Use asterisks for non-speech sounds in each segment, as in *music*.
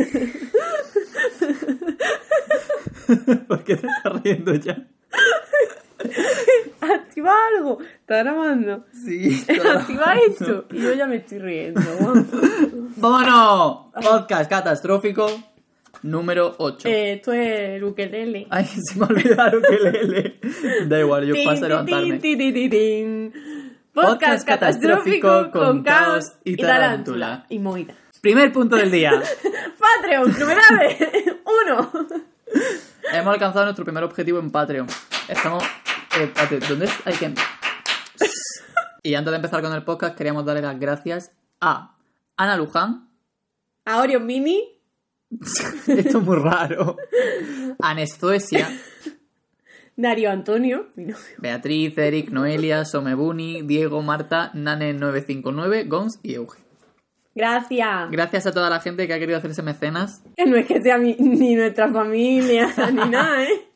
*laughs* ¿Por qué te estás riendo ya? *laughs* Activa algo. Está grabando. Sí. *laughs* Activa esto. Y yo ya me estoy riendo. ¡Vámonos! Podcast catastrófico número 8. Eh, esto es el ukelele. Ay, se me ha olvidado que lele. Da igual, yo paso a levantarme. Podcast catastrófico con caos y tarántula. Y moida. Primer punto del día. *laughs* Patreon, novedades. *laughs* Uno. Hemos alcanzado nuestro primer objetivo en Patreon. Estamos. eh, ¿Dónde hay que.? *laughs* Y antes de empezar con el podcast, queríamos darle las gracias a Ana Luján. A Orion Mini. Esto es muy raro. A Nestoesia, Darío Antonio. Beatriz, Eric, Noelia, Somebuni, Diego, Marta, Nane959, Gons y Euge. Gracias. Gracias a toda la gente que ha querido hacerse mecenas. Que *laughs* no es que sea mi- ni nuestra familia, *laughs* ni nada, ¿eh?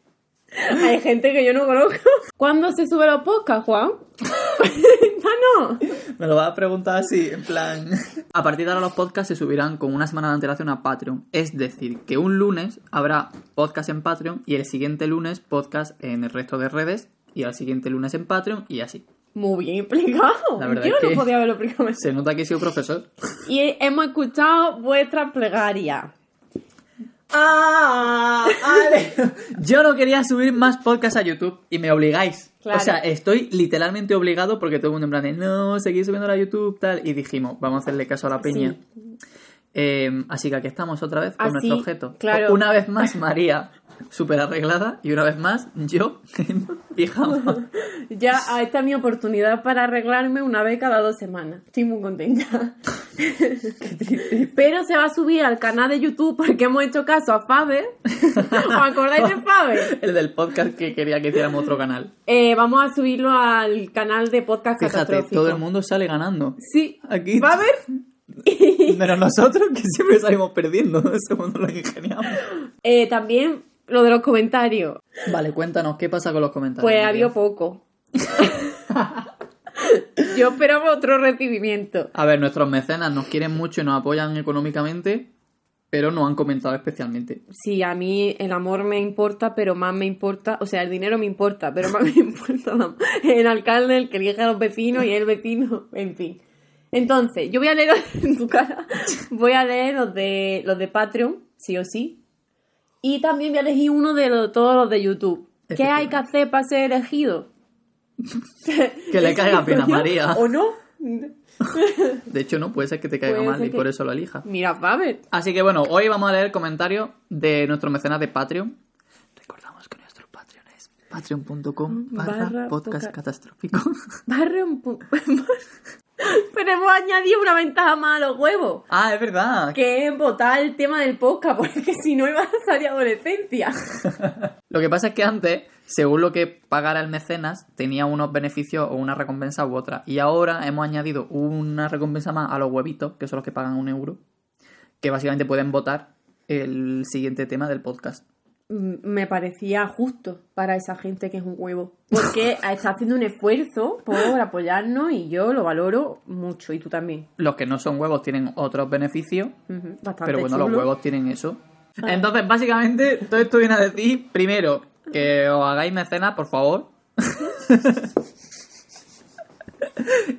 Hay gente que yo no conozco. ¿Cuándo se sube los podcasts, Juan? *laughs* Cuéntanos. Me lo vas a preguntar así, en plan. A partir de ahora los podcasts se subirán con una semana de antelación a Patreon. Es decir, que un lunes habrá podcast en Patreon y el siguiente lunes podcast en el resto de redes y al siguiente lunes en Patreon y así. Muy bien explicado. La verdad yo es no que- podía haberlo explicado mejor. Se nota que he sido profesor. Y hemos escuchado vuestra plegaria. ¡Ah! Ale. *laughs* Yo no quería subir más podcasts a YouTube y me obligáis. Claro. O sea, estoy literalmente obligado porque todo el mundo en plan de no, seguir subiendo a YouTube, tal. Y dijimos, vamos a hacerle caso a la peña. Eh, así que aquí estamos otra vez con Así, nuestro objeto. claro. Una vez más María, súper arreglada, y una vez más yo, *laughs* en pijama. *laughs* Ya, ah, esta es mi oportunidad para arreglarme una vez cada dos semanas. Estoy muy contenta. *laughs* Pero se va a subir al canal de YouTube porque hemos hecho caso a Faber. ¿Os acordáis de Faber? El del podcast que quería que hiciéramos otro canal. Eh, vamos a subirlo al canal de podcast Fíjate, catastrófico. todo el mundo sale ganando. Sí. Aquí. Faber. *laughs* Pero nosotros que siempre salimos perdiendo, ese mundo lo ingeniamos. Eh, también lo de los comentarios. Vale, cuéntanos, ¿qué pasa con los comentarios? Pues había poco. *laughs* Yo esperaba otro recibimiento. A ver, nuestros mecenas nos quieren mucho y nos apoyan económicamente, pero no han comentado especialmente. Sí, a mí el amor me importa, pero más me importa, o sea, el dinero me importa, pero más *laughs* me importa el alcalde, el que elige a los vecinos y el vecino, en fin. Entonces, yo voy a leer *laughs* en tu cara, voy a leer los de los de Patreon, sí o sí, y también voy a elegir uno de los- todos los de YouTube. ¿Qué hay que hacer para ser elegido? *laughs* Que le caiga pena a María. ¿O no? *laughs* De hecho, no, puede ser que te caiga Puede mal y que- por eso lo elijas. Mira, Faber. Así que bueno, hoy vamos a leer comentarios de nuestros mecenas de Patreon. Recordamos que nuestro Patreon es patreon.com barra Barra podcast catastrófico. Barre un Pero hemos añadido una ventaja más a los huevos. ah, es verdad. Que es votar el tema del podcast, porque si no iba a salir adolescencia. *laughs* Lo que pasa es que antes, según lo que pagara el mecenas, tenía unos beneficios o una recompensa u otra. Y ahora hemos añadido una recompensa más a los huevitos, que son los que pagan un euro, que básicamente pueden votar el siguiente tema del podcast. Mm, Me parecía justo para esa gente que es un huevo. Porque *laughs* está haciendo un esfuerzo por apoyarnos y yo lo valoro mucho. Y tú también. Los que no son huevos tienen otros beneficios, Bastante pero bueno, los huevos tienen eso. Entonces, básicamente, todo esto viene a decir, primero, que os hagáis mecenas, por favor. *laughs*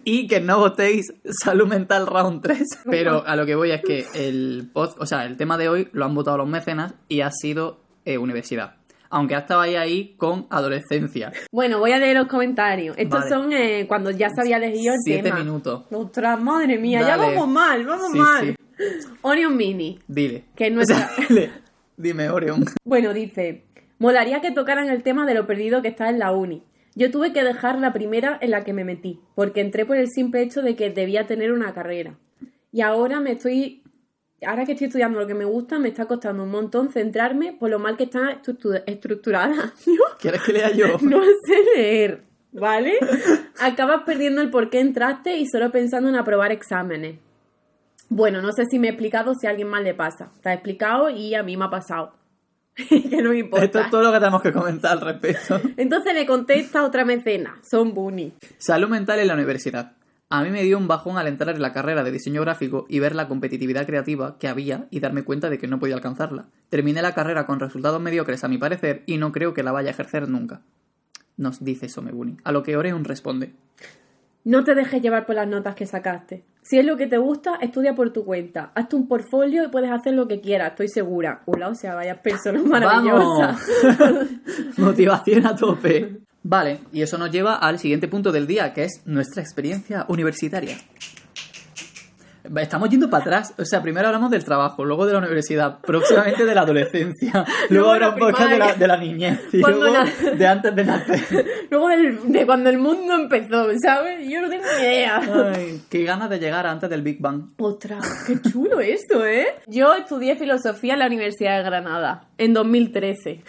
y que no votéis Salud Mental Round 3. Pero a lo que voy es que el pod- o sea, el tema de hoy lo han votado los mecenas y ha sido eh, universidad. Aunque ha estado ahí, ahí con adolescencia. Bueno, voy a leer los comentarios. Estos Vale. son eh, cuando ya se había elegido el Siete tema. minutos. Ostras, madre mía, ya vamos mal, vamos Sí, mal. sí. Onion Mini. Dile. Que es *laughs* nuestra-. Dime, Orion. Bueno, dice, molaría que tocaran el tema de lo perdido que está en la uni. Yo tuve que dejar la primera en la que me metí, porque entré por el simple hecho de que debía tener una carrera. Y ahora me estoy, ahora que estoy estudiando lo que me gusta, me está costando un montón centrarme por lo mal que está estructu- estructurada. *laughs* ¿Quieres que lea yo? *laughs* no sé leer, ¿vale? *laughs* Acabas perdiendo el por qué entraste y solo pensando en aprobar exámenes. Bueno, no sé si me he explicado si a alguien más le pasa. Te ha explicado y a mí me ha pasado. que no me importa. Esto es todo lo que tenemos que comentar al respecto. Entonces le contesta otra mecena, son Bunny. Salud mental en la universidad. A mí me dio un bajón al entrar en la carrera de diseño gráfico y ver la competitividad creativa que había y darme cuenta de que no podía alcanzarla. Terminé la carrera con resultados mediocres a mi parecer y no creo que la vaya a ejercer nunca. Nos dice Somebuni. A lo que Oreon responde. No te dejes llevar por las notas que sacaste. Si es lo que te gusta, estudia por tu cuenta. Hazte un portfolio y puedes hacer lo que quieras, estoy segura. Hola, o sea, vaya persona maravillosa. ¡Vamos! *laughs* Motivación a tope. Vale, y eso nos lleva al siguiente punto del día, que es nuestra experiencia universitaria. Estamos yendo para atrás. O sea, primero hablamos del trabajo, luego de la universidad, próximamente de la adolescencia, *laughs* luego era un podcast de la, primaria. de la niñez y luego de antes de nacer. *laughs* Luego del- de cuando el mundo empezó, ¿sabes? Yo no tengo ni idea. Ay, qué ganas de llegar antes del Big Bang. Ostras, qué chulo esto, ¿eh? Yo estudié filosofía en la Universidad de Granada en 2013.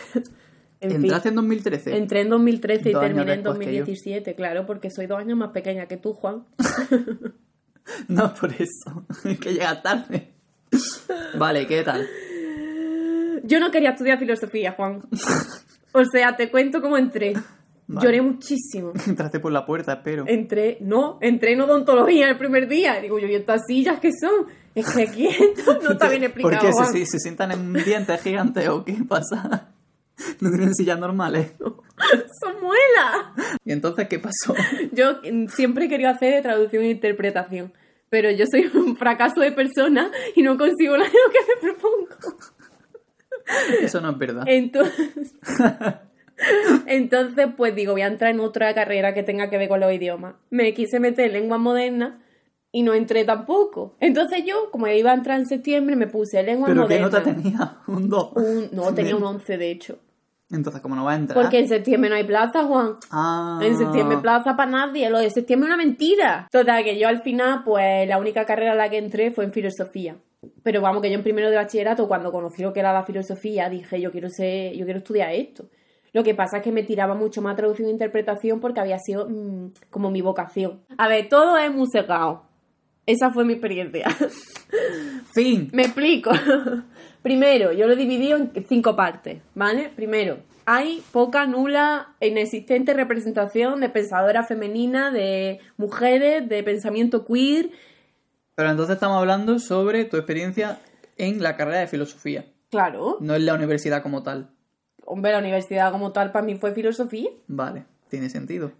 En fin, ¿Entraste en 2013? entré en 2013 y terminé en después que yo. 2017, claro, porque soy dos años más pequeña que tú, Juan. *laughs* No, por eso. *laughs* Es que llega tarde. Vale, ¿qué tal? Yo no quería estudiar filosofía, Juan. O sea, te cuento cómo entré. Vale. Lloré muchísimo. *laughs* Entraste por la puerta, espero. Entré, no, entré en odontología el primer día. Digo yo, ¿y estas sillas qué son? Es que aquí esto no está bien explicado. ¿Por qué? Juan. ¿Se, se sientan en dientes gigantes o qué pasa? *laughs* ¿No tienen sillas normales? *laughs* ¡Son muelas! ¿Y entonces qué pasó? Yo siempre he querido hacer traducción e interpretación, pero yo soy un fracaso de persona y no consigo nada de lo que me propongo. Eso no es verdad. Entonces, *laughs* entonces, pues digo, voy a entrar en otra carrera que tenga que ver con los idiomas. Me quise meter en lengua moderna y no entré tampoco. Entonces yo, como iba a entrar en septiembre, me puse lengua ¿Pero qué moderna. nota tenía? Un 2. Un- no, tenía un 11 de hecho. Entonces, ¿cómo no va a entrar? Porque en septiembre no hay plaza, Juan. Ah. En septiembre plaza para nadie, lo de septiembre es una mentira. Total, que yo al final, pues la única carrera a la que entré fue en filosofía. Pero vamos, que yo en primero de bachillerato, cuando conocí lo que era la filosofía, dije, yo quiero ser, yo quiero estudiar esto. Lo que pasa es que me tiraba mucho más traducción e interpretación porque había sido mm, como mi vocación. A ver, todo es musecao. Esa fue mi experiencia. Fin. *laughs* Me explico. *laughs* Primero, yo lo he dividido en cinco partes, ¿vale? Primero, hay poca, nula, inexistente representación de pensadoras femeninas, de mujeres, de pensamiento queer. Pero entonces estamos hablando sobre tu experiencia en la carrera de filosofía, Claro, no en la universidad como tal. hombre, la universidad como tal para mí fue filosofía. Vale, tiene sentido.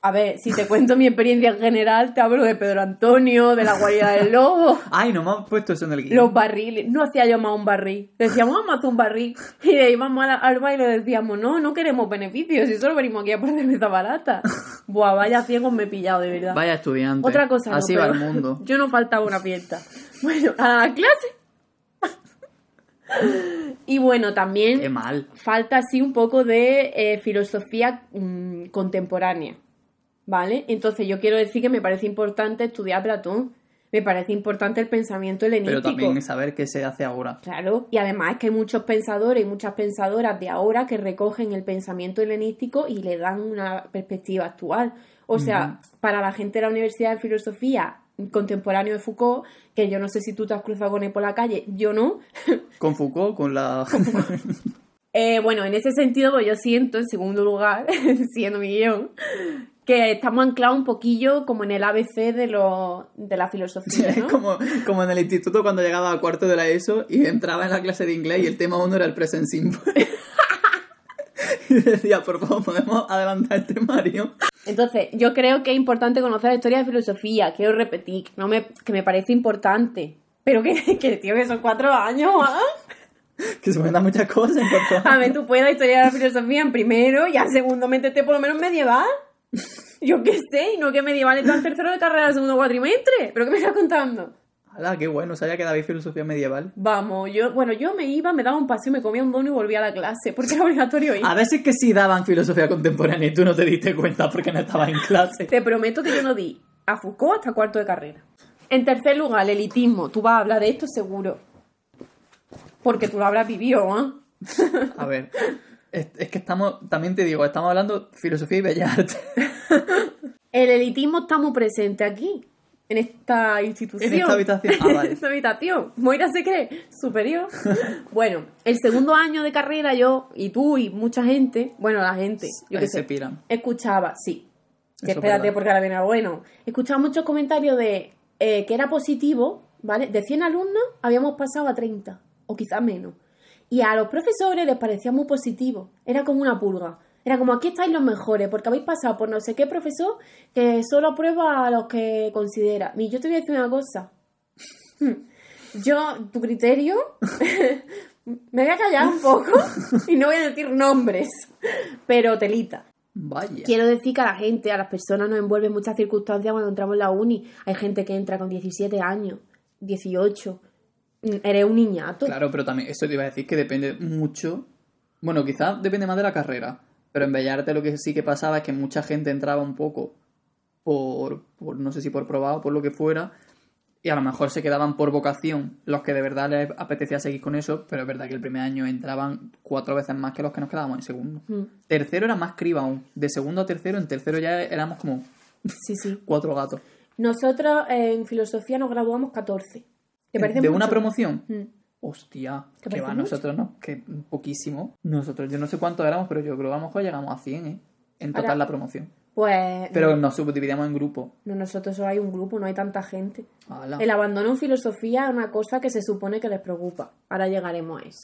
A ver, si te cuento mi experiencia en general, te hablo de Pedro Antonio, de la guarida del lobo. *laughs* Ay, no me has puesto eso en el guion. Los barriles, no hacía yo más un barril. Decíamos, vamos a hacer un barril. Y de ahí íbamos al, al bar y le decíamos, no, no queremos beneficios, si solo venimos aquí a por cerveza barata. *laughs* Buah, vaya ciegos me he pillado, de verdad. Vaya estudiante. Otra cosa, no, Así va el mundo. *laughs* Yo no faltaba una fiesta. Bueno, a la clase. Y bueno, también Qué mal. falta así un poco de eh, filosofía mm, contemporánea, ¿vale? Entonces yo quiero decir que me parece importante estudiar Platón, me parece importante el pensamiento Pero helenístico. también saber qué se hace ahora. Claro, y además es que hay muchos pensadores y muchas pensadoras de ahora que recogen el pensamiento helenístico y le dan una perspectiva actual. O sea, para la gente de la Universidad de Filosofía contemporáneo de Foucault, que yo no sé si tú te has cruzado con él por la calle, yo no, *laughs* Con Foucault, con la... *laughs* Eh, bueno, en ese sentido, pues yo siento, en segundo lugar, *laughs* siendo mi guion, que estamos anclados un poquillo como en el ABC de, lo, de la filosofía, *laughs* ¿no? como, como en el instituto cuando llegaba a cuarto de la ESO y entraba en la clase de inglés y el tema uno era el present simple. *laughs* y decía, por favor, ¿podemos adelantar el temario? Entonces, yo creo que es importante conocer la historia de filosofía, quiero repetir, que, no me, que me parece importante. Pero que, *laughs* que tío, que son cuatro años, ¿ah? Que se cuentan muchas cosas en cuanto A ver, tú puedes la historia de la filosofía en primero y al segundo métete por lo menos en medieval. *laughs* Yo qué sé, y no que medieval está en tercero de carrera del segundo cuatrimestre. ¿Pero qué me estás contando? ¡Hala, qué bueno! Sabía que David filosofía medieval. Vamos, yo, bueno, yo me iba, me daba un paseo, me comía un dono y volvía a la clase, porque era obligatorio ir. A veces que sí daban filosofía contemporánea y tú no te diste cuenta porque no estabas en clase. Te prometo que yo no di a Foucault hasta cuarto de carrera. En tercer lugar, el elitismo. Tú vas a hablar de esto seguro. Porque tú lo habrás vivido, ¿ah? A ver, *laughs* es, es que estamos, también te digo, estamos hablando filosofía y bellas artes. *laughs* El elitismo está muy presente aquí, en esta institución. En esta habitación. Ah, vale. *laughs* en esta habitación. Moira se cree superior. *laughs* bueno, el segundo año de carrera yo, y tú, y mucha gente, bueno, la gente, yo Ahí qué se sé, piran. escuchaba, sí. Que espérate porque ahora viene bueno. He escuchado muchos comentarios de eh, que era positivo, ¿vale? De 100 alumnos habíamos pasado a 30, o quizás menos. Y a los profesores les parecía muy positivo. Era como una purga. Era como aquí estáis los mejores, porque habéis pasado por no sé qué profesor que solo aprueba a los que considera. Y yo te voy a decir una cosa. *laughs* Yo, tu criterio, *laughs* me voy a callar un poco y no voy a decir nombres, pero telita. Vaya. Quiero decir que a la gente, a las personas nos envuelven muchas circunstancias cuando entramos en la uni. Hay gente que entra con 17 años, 18. Mm, Eres un niñato. Claro, pero también eso te iba a decir que depende mucho. Bueno, quizás depende más de la carrera. Pero en Bellarte lo que sí que pasaba es que mucha gente entraba un poco por, por no sé si por probado, por lo que fuera. Y a lo mejor se quedaban por vocación los que de verdad les apetecía seguir con eso. Pero es verdad que el primer año entraban cuatro veces más que los que nos quedábamos en segundo. Mm, Tercero era más criba aún. De segundo a tercero, en tercero ya éramos como Sí, sí. cuatro gatos. Nosotros eh, en filosofía nos graduamos 14. ¿Te parece ¿De una promoción? Mm. Hostia, ¿Te que va, mucho? nosotros no, que poquísimo. Nosotros, yo no sé cuántos éramos, pero yo creo que a lo mejor llegamos a 100, ¿eh? En total Ahora- la promoción. Pues Pero nos subdividíamos en grupos. no, nosotros solo hay un grupo, no hay tanta gente. Ala. El abandono en filosofía es una cosa que se supone que les preocupa. Ahora llegaremos a eso.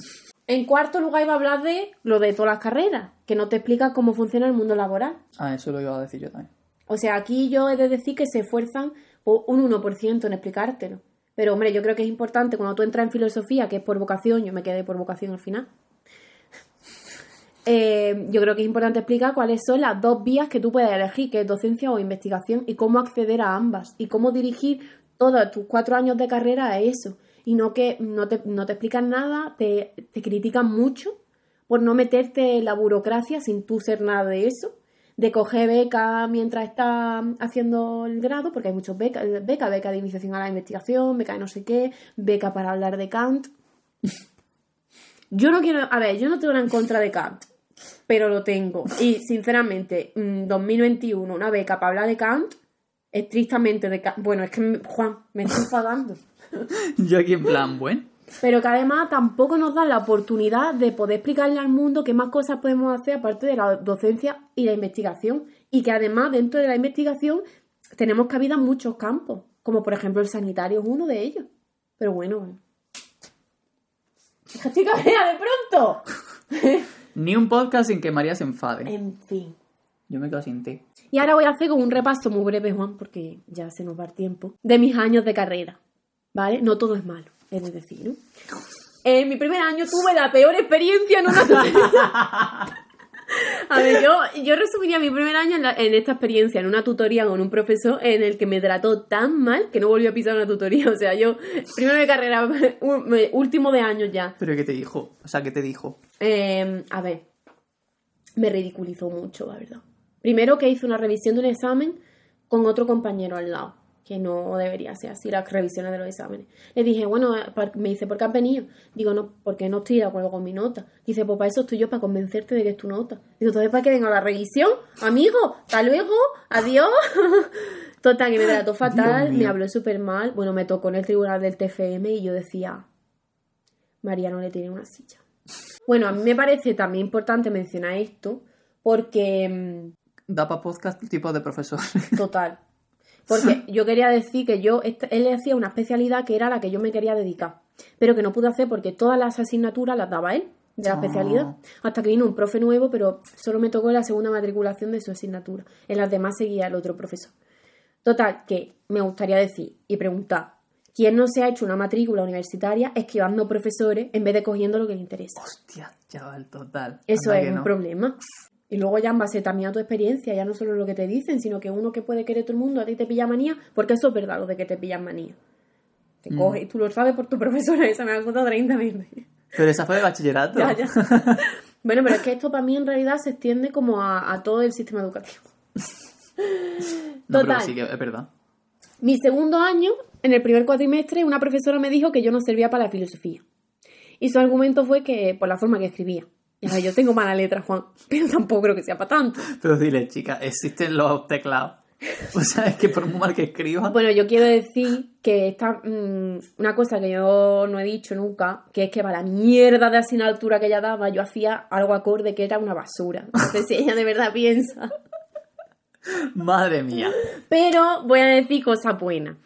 En cuarto lugar iba a hablar de lo de todas las carreras, que no te explica cómo funciona el mundo laboral. Ah, eso lo iba a decir yo también. O sea, aquí yo he de decir que se esfuerzan por un 1% en explicártelo. Pero hombre, yo creo que es importante cuando tú entras en filosofía, que es por vocación, yo me quedé por vocación al final. *laughs* eh, yo creo que es importante explicar cuáles son las dos vías que tú puedes elegir, que es docencia o investigación, y cómo acceder a ambas, y cómo dirigir todos tus cuatro años de carrera a eso. Y no que no te, no te explican nada, te, te critican mucho por no meterte en la burocracia sin tú ser nada de eso, de coger beca mientras estás haciendo el grado, porque hay muchos becas, beca, beca de iniciación a la investigación, beca de no sé qué, beca para hablar de Kant. *laughs* Yo no quiero, a ver, yo no tengo nada en contra de Kant, pero lo tengo. Y sinceramente, mm, 2021, una beca para hablar de Kant, estrictamente de Kant. Bueno, es que, Juan, me estoy enfadando. *laughs* Yo aquí en plan, bueno. Pero que además tampoco nos dan la oportunidad de poder explicarle al mundo qué más cosas podemos hacer aparte de la docencia y la investigación. Y que además dentro de la investigación tenemos cabida en muchos campos, como por ejemplo el sanitario es uno de ellos. Pero bueno. ¡Estoy *laughs* cabreada de pronto! *laughs* Ni un podcast sin que María se enfade. en fin. Yo me quedo sin ti. Y ahora voy a hacer como un repaso muy breve, Juan, porque ya se nos va el tiempo, de mis años de carrera. ¿Vale? No todo es malo, es de decir, ¿no? En mi primer año tuve la peor experiencia en una tutoría. *laughs* A ver, yo, yo resumiría mi primer año en, la- en esta experiencia, en una tutoría con un profesor en el que me trató tan mal que no volvió a pisar una tutoría. *laughs* O sea, yo, primero de carrera, *laughs* último de año ya. ¿Pero qué te dijo? O sea, ¿qué te dijo? Eh, a ver, me ridiculizó mucho, la verdad. Primero que hice una revisión de un examen con otro compañero al lado, que no debería ser así las revisiones de los exámenes. Le dije, bueno, eh, me dice, ¿por qué has venido? Digo, no, porque no estoy de acuerdo con mi nota. Dice, pues para eso estoy yo, para convencerte de que es tu nota. Digo, entonces para que venga la revisión, amigo, hasta luego, adiós. *laughs* Total, que me trató fatal, me habló súper mal. Bueno, me tocó en el tribunal del TFM y yo decía, María no le tiene una silla. Bueno, a mí me parece también importante mencionar esto porque, mm, Da para podcast tipo de profesor. *laughs* total, porque *laughs* yo quería decir que yo, él hacía una especialidad que era la que yo me quería dedicar, pero que no pude hacer porque todas las asignaturas las daba él de la Ah. especialidad, hasta que vino un profe nuevo, pero solo me tocó la segunda matriculación de su asignatura. En las demás seguía el otro profesor. Total, que me gustaría decir y preguntar, ¿quién no se ha hecho una matrícula universitaria esquivando profesores en vez de cogiendo lo que le interesa? Hostia, chaval, total. Eso Anda es un problema. Y luego ya en base también a tu experiencia, ya no solo lo que te dicen, sino que uno que puede querer todo el mundo, a ti te pilla manía, porque eso es verdad, lo de que te pillan manía. Te Mm. coge, y tú lo sabes por tu *laughs* profesora, esa me ha contado 30 veces. Pero esa fue de bachillerato. Ya, ya. *laughs* Bueno, pero es que esto para mí en realidad se extiende como a, a todo el sistema educativo. *laughs* No, pero Total. sí que es verdad. Mi segundo año, en el primer cuatrimestre, una profesora me dijo que yo no servía para la filosofía. Y su argumento fue que por la forma que escribía. Y ahora yo tengo mala letra, Juan, *laughs* pero tampoco creo que sea para tanto. Pero dile, chica, existen los teclados. *laughs* O sea, es que por muy mal que escriba. Bueno, yo quiero decir que esta mm, una cosa que yo no he dicho nunca, que es que para la mierda de asignatura que ella daba, yo hacía algo acorde que era una basura. Entonces, si ella de verdad piensa *laughs* Madre mía. Pero voy a decir cosas buenas.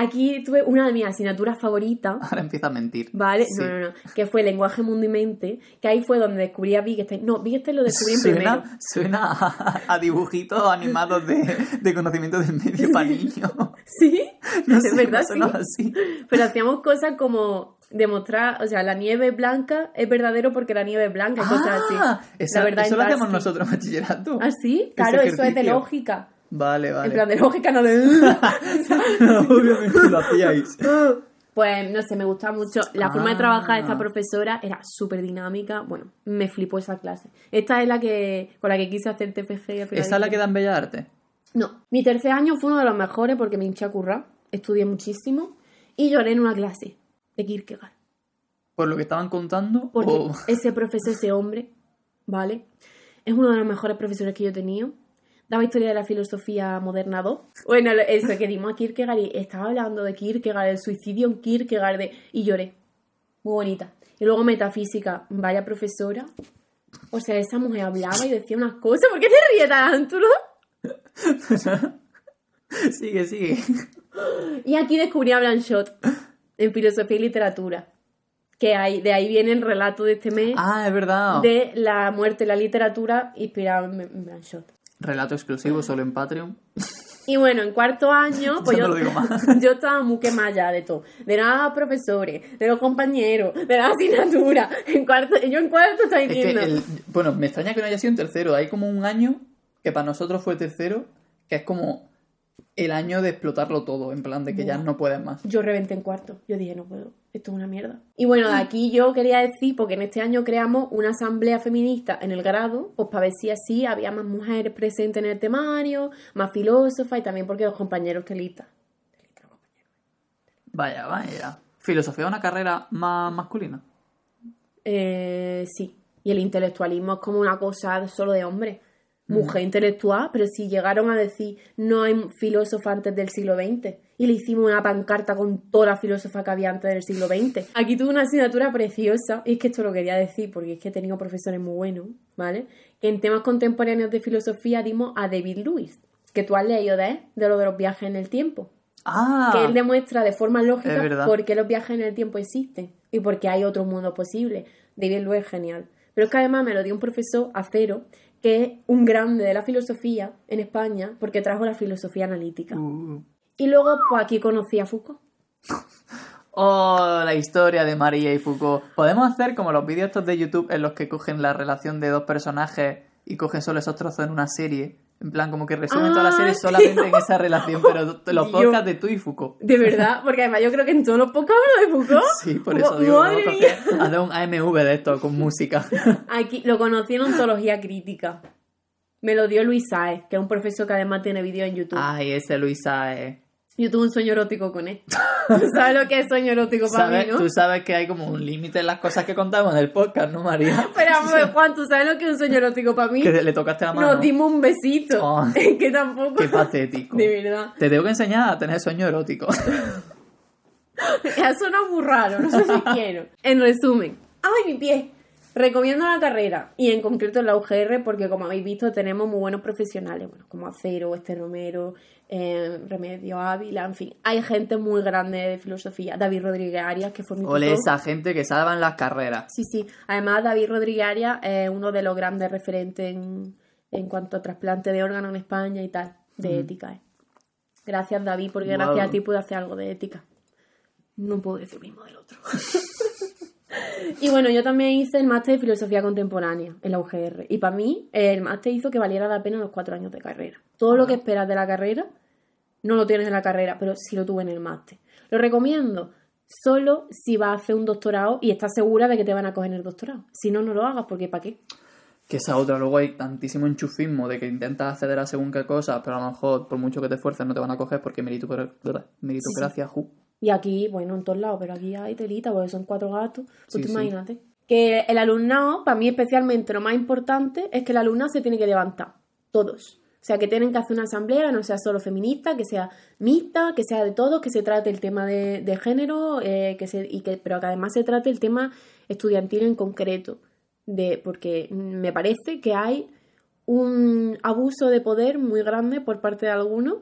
Aquí tuve una de mis asignaturas favoritas, *laughs* Ahora empieza a mentir. ¿vale? Sí. No, no, no. Que fue lenguaje, mundo y mente. Que ahí fue donde descubrí a Wittgenstein. No, Wittgenstein lo descubrí en primero. Suena, suena a, a dibujitos animados de, de conocimiento del medio *laughs* para niños. ¿Sí? No es sé, verdad, me sonaba sí. así. Pero hacíamos cosas como demostrar, o sea, la nieve blanca es verdadero porque la nieve es blanca y cosas Ah, así. esa- la verdad eso lo hacemos nosotros bachillerato. ¿Ah, sí? Claro, eso es de lógica. Vale, vale. En plan de lógica, no de... *laughs* *laughs* Obviamente lo hacíais. Pues no sé, me gustaba mucho. La forma de trabajar de esta Ah. profesora era súper dinámica. Bueno, me flipó esa clase. Esta es la que con la que quise hacer TFG y al final ¿Esa es la que da en Bellas Artes? No, mi tercer año fue uno de los mejores porque me hinché a currar. Estudié muchísimo y lloré en una clase de Kierkegaard. ¿Por lo que estaban contando? Porque ese profesor, ese hombre, ¿vale? Es uno de los mejores profesores que yo he tenido. Daba historia de la filosofía moderna 2. Bueno, eso, *laughs* que dimos a Kierkegaard y estaba hablando de Kierkegaard, el suicidio en Kierkegaard, de- y lloré. Muy bonita. Y luego metafísica, vaya profesora. O sea, esa mujer hablaba y decía unas cosas. ¿Por qué te ríes tanto? *laughs* sigue, sigue. Y aquí descubrí a Blanchot en filosofía y literatura. Que hay, de ahí viene el relato de este mes Ah, es verdad. de la muerte en la literatura inspirado en Blanchot. Relato exclusivo solo en Patreon. Y bueno, en cuarto año, *laughs* pues yo, *laughs* yo estaba muy quemada ya de todo. De los profesores, de los compañeros, de la asignatura. En cuarto, yo en cuarto estaba Es que diciendo... el- bueno, me extraña que no haya sido en tercero. Hay como un año que para nosotros fue tercero, que es como el año de explotarlo todo, en plan de que ya no puedes más. Yo reventé en cuarto. Yo dije, no puedo, esto es una mierda. Y bueno, de aquí yo quería decir, porque en este año creamos una asamblea feminista en el grado, pues para ver si así había más mujeres presentes en el temario, más filósofas y también porque los compañeros telistas. Vaya, vaya. Filosofía es una carrera más masculina. Eh, sí. Y el intelectualismo es como una cosa solo de hombres. Mujer intelectual, pero si llegaron a decir no hay filósofa antes del siglo XX y le hicimos una pancarta con toda la filósofa que había antes del siglo XX. Aquí tuve una asignatura preciosa, y es que esto lo quería decir porque es que he tenido profesores muy buenos, ¿vale? Que en temas contemporáneos de filosofía dimos a David Lewis, que tú has leído de él, de lo de los viajes en el tiempo Ah, que él demuestra de forma lógica por qué los viajes en el tiempo existen y por qué hay otro mundo posible. David Lewis es genial. Pero es que además me lo dio un profesor acero que es un grande de la filosofía en España porque trajo la filosofía analítica. Uh. Y luego, pues aquí conocí a Foucault. *laughs* Oh, la historia de María y Foucault. Podemos hacer como los vídeos estos de YouTube en los que cogen la relación de dos personajes y cogen solo esos trozos en una serie. En plan, como que resumen toda la Ah, serie *laughs* solamente en esa relación, pero *laughs* los podcasts de tú y Foucault. De verdad, porque además yo creo que en todos los podcasts hablo de Foucault. *laughs* Sí, por eso digo, madre ¿no? mía. Un AMV de esto con música. Aquí lo conocí en ontología crítica. Me lo dio Luis Saez, que es un profesor que además tiene vídeos en YouTube. Ay, ese Luisa es... Yo tuve un sueño erótico con él. *laughs* ¿Tú sabes lo que es sueño erótico para mí, no? Tú sabes que hay como un límite en las cosas que contamos en el podcast, ¿no, María? *laughs* Pero Juan, ¿tú sabes lo que es un sueño erótico para mí? Que le tocaste la mano. Nos dimos un besito. Oh. *laughs* Es que tampoco. Qué patético. De verdad. Te tengo que enseñar a tener sueño erótico. Ha sonado muy raro, no sé si quiero. En resumen, ¡ay, mi pie! Recomiendo la carrera y en concreto la UGR porque como habéis visto tenemos muy buenos profesionales, bueno, como Acero, Este Romero, eh, Remedio Ávila, en fin, hay gente muy grande de filosofía, David Rodríguez Arias que mi Ole esa gente que salva en las carreras. Sí, sí. Además, David Rodríguez Arias es uno de los grandes referentes en, en cuanto a trasplante de órganos en España y tal, de ética. eh. Gracias, David, porque gracias a ti pude hacer algo de ética. No puedo decir lo mismo del otro. *laughs* *laughs* y bueno, yo también hice el máster de filosofía contemporánea en la UGR. Y para mí, el máster hizo que valiera la pena los cuatro años de carrera. Todo lo que esperas de la carrera, no lo tienes en la carrera, pero sí lo tuve en el máster. Lo recomiendo solo si vas a hacer un doctorado y estás segura de que te van a coger el doctorado. Si no, no lo hagas, porque ¿para qué? Que esa otra, luego hay tantísimo enchufismo de que intentas acceder a según qué cosa, pero a lo mejor por mucho que te esfuerces no te van a coger porque meritocra- meritocracia, ju. Y aquí, bueno, en todos lados, pero aquí hay telita porque son cuatro gatos. Pues Sí, tú sí. imagínate. Que el alumnado, para mí especialmente, lo más importante es que el alumnado se tiene que levantar. Todos. O sea, que tienen que hacer una asamblea, que no sea solo feminista, que sea mixta, que sea de todos, que se trate el tema de, de género, eh, que se, y que, pero que además se trate el tema estudiantil en concreto. De, porque me parece que hay un abuso de poder muy grande por parte de algunos.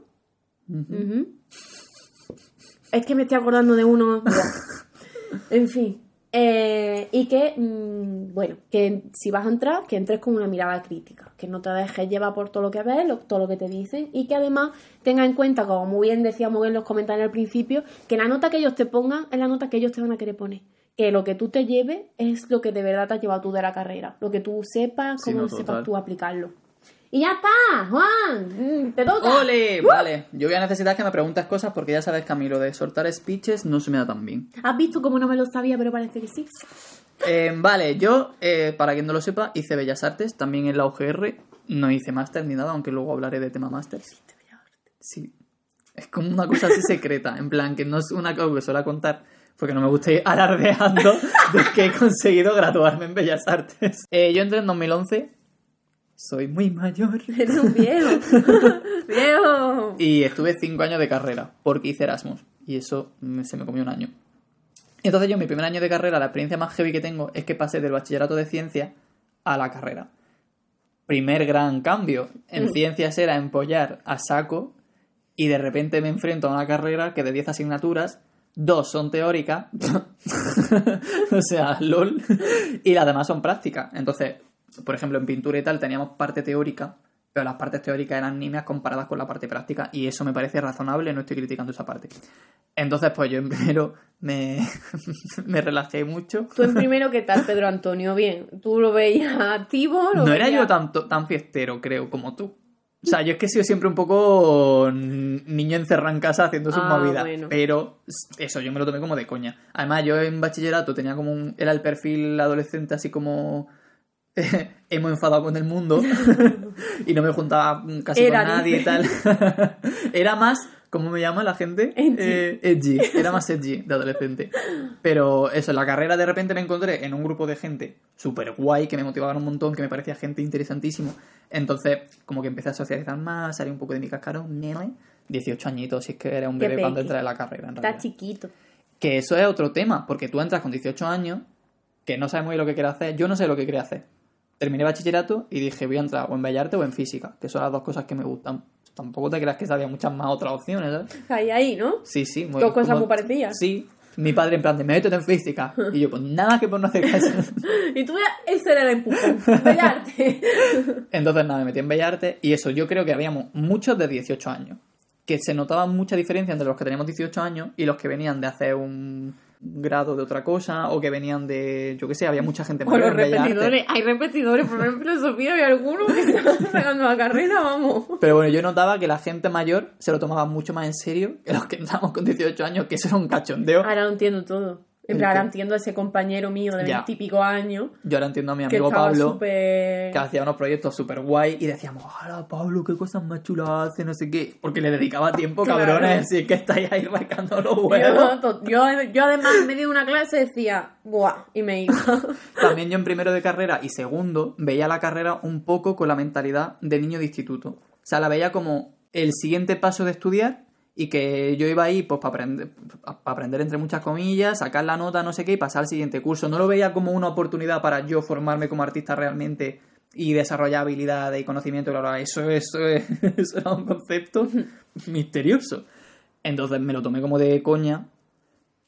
Es que me estoy acordando de uno. *laughs* en fin. Eh, y que, mm, bueno, que si vas a entrar, que entres con una mirada crítica, que no te dejes llevar por todo lo que ves, lo- todo lo que te dicen, y que además tenga en cuenta, como muy bien decíamos en los comentarios al principio, que la nota que ellos te pongan es la nota que ellos te van a querer poner. Que lo que tú te lleves es lo que de verdad te has llevado tú de la carrera, lo que tú sepas, Sí, cómo no, sepas tú aplicarlo. Y ya está, Juan, mm, te toca. ¡Ole! Vale, yo voy a necesitar que me preguntes cosas porque ya sabes que a mí lo de soltar speeches no se me da tan bien. ¿Has visto cómo no me lo sabía, pero parece que sí? Eh, vale, yo, eh, para quien no lo sepa, hice Bellas Artes, también en la UGR. No hice máster ni nada, aunque luego hablaré de tema máster. Sí. Es como una cosa así secreta, en plan, que no es una cosa que suelo contar, porque no me gusta ir alardeando de que he conseguido graduarme en Bellas Artes. Eh, yo entré en 2011, soy muy mayor, *laughs* Eres un viejo. *laughs* viejo. y estuve cinco años de carrera, porque hice Erasmus, y eso se me comió un año. Entonces yo, en mi primer año de carrera, la experiencia más heavy que tengo es que pasé del bachillerato de ciencia a la carrera. Primer gran cambio. En Mm. ciencias era empollar a saco y de repente me enfrento a una carrera que de 10 asignaturas, dos son teóricas, *laughs* o sea, lol, y las demás son prácticas. Entonces, por ejemplo, en pintura y tal teníamos parte teórica, pero las partes teóricas eran nimias comparadas con la parte práctica y eso me parece razonable, no estoy criticando esa parte. Entonces, pues yo en primero me, *laughs* me relajé mucho. Tú en primero, ¿qué tal, Pedro Antonio? Bien, ¿tú lo veías activo? ¿Lo No era veías- yo tanto, tan fiestero, creo, como tú. O sea, yo es que he sido siempre un poco niño encerrado en casa haciendo sus Ah, movidas. bueno. Pero eso, yo me lo tomé como de coña. Además, yo en bachillerato tenía como un. Era el perfil adolescente así como. *laughs* hemos enfadado con el mundo. *laughs* y no me juntaba casi Era, con nadie y tal. era más. ¿Cómo me llama la gente? Edgy. Eh, edgy. Era más edgy de adolescente. Pero eso, en la carrera de repente me encontré en un grupo de gente súper guay, que me motivaban un montón, que me parecía gente interesantísimo. Entonces, como que empecé a socializar más, salí un poco de mi cascarón, nene. 18 añitos, si es que era un bebé cuando entré en la carrera, en Está realidad. chiquito. Que eso es otro tema, porque tú entras con 18 años, que no sabes muy bien lo que quieres hacer. Yo no sé lo que quería hacer. Terminé bachillerato y dije, voy a entrar o en Bellarte o en Física, que son las dos cosas que me gustan. Tampoco te creas que había muchas más otras opciones, ¿sabes? Ahí, ahí, ¿no? Sí, sí. muy- Dos cosas como- muy parecidas. Sí. Mi padre en plan de, métete en Física. *laughs* Y yo, pues nada que por no hacer caso. *laughs* Y tú ese era el empujón. Pelearte. *laughs* Entonces, nada, me metí en Bellarte y eso, yo creo que habíamos muchos de 18 años. Que se notaba mucha diferencia entre los que teníamos 18 años y los que venían de hacer un grado de otra cosa o que venían de, yo qué sé, había mucha gente O mayor los Bellas Artes. repetidores. Hay repetidores, por ejemplo, en filosofía había algunos que estaban sacando la carrera, vamos. Pero bueno, yo notaba que la gente mayor se lo tomaba mucho más en serio que los que entramos con 18 años, que eso era un cachondeo. Ahora lo entiendo todo. En ¿El plan, ahora entiendo a ese compañero mío de veintipico años Yo ahora entiendo a mi que amigo estaba Pablo. súper... que hacía unos proyectos súper guay y decíamos, hola Pablo, qué cosas más chulas hace, no sé qué, porque le dedicaba tiempo, Claro. cabrones, si es que estáis ahí rascando los Yo, huevos. to- yo, yo además en medio de una clase decía, ¡buah! Y me iba. *laughs* También yo en primero de carrera y segundo veía la carrera un poco con la mentalidad de niño de instituto. O sea, la veía como el siguiente paso de estudiar y que yo iba ahí pues para aprender, para aprender entre muchas comillas, sacar la nota, no sé qué, y pasar al siguiente curso. No lo veía como una oportunidad para yo formarme como artista realmente y desarrollar habilidades y conocimiento. Claro, eso, eso, *laughs* eso era un concepto misterioso. Entonces me lo tomé como de coña.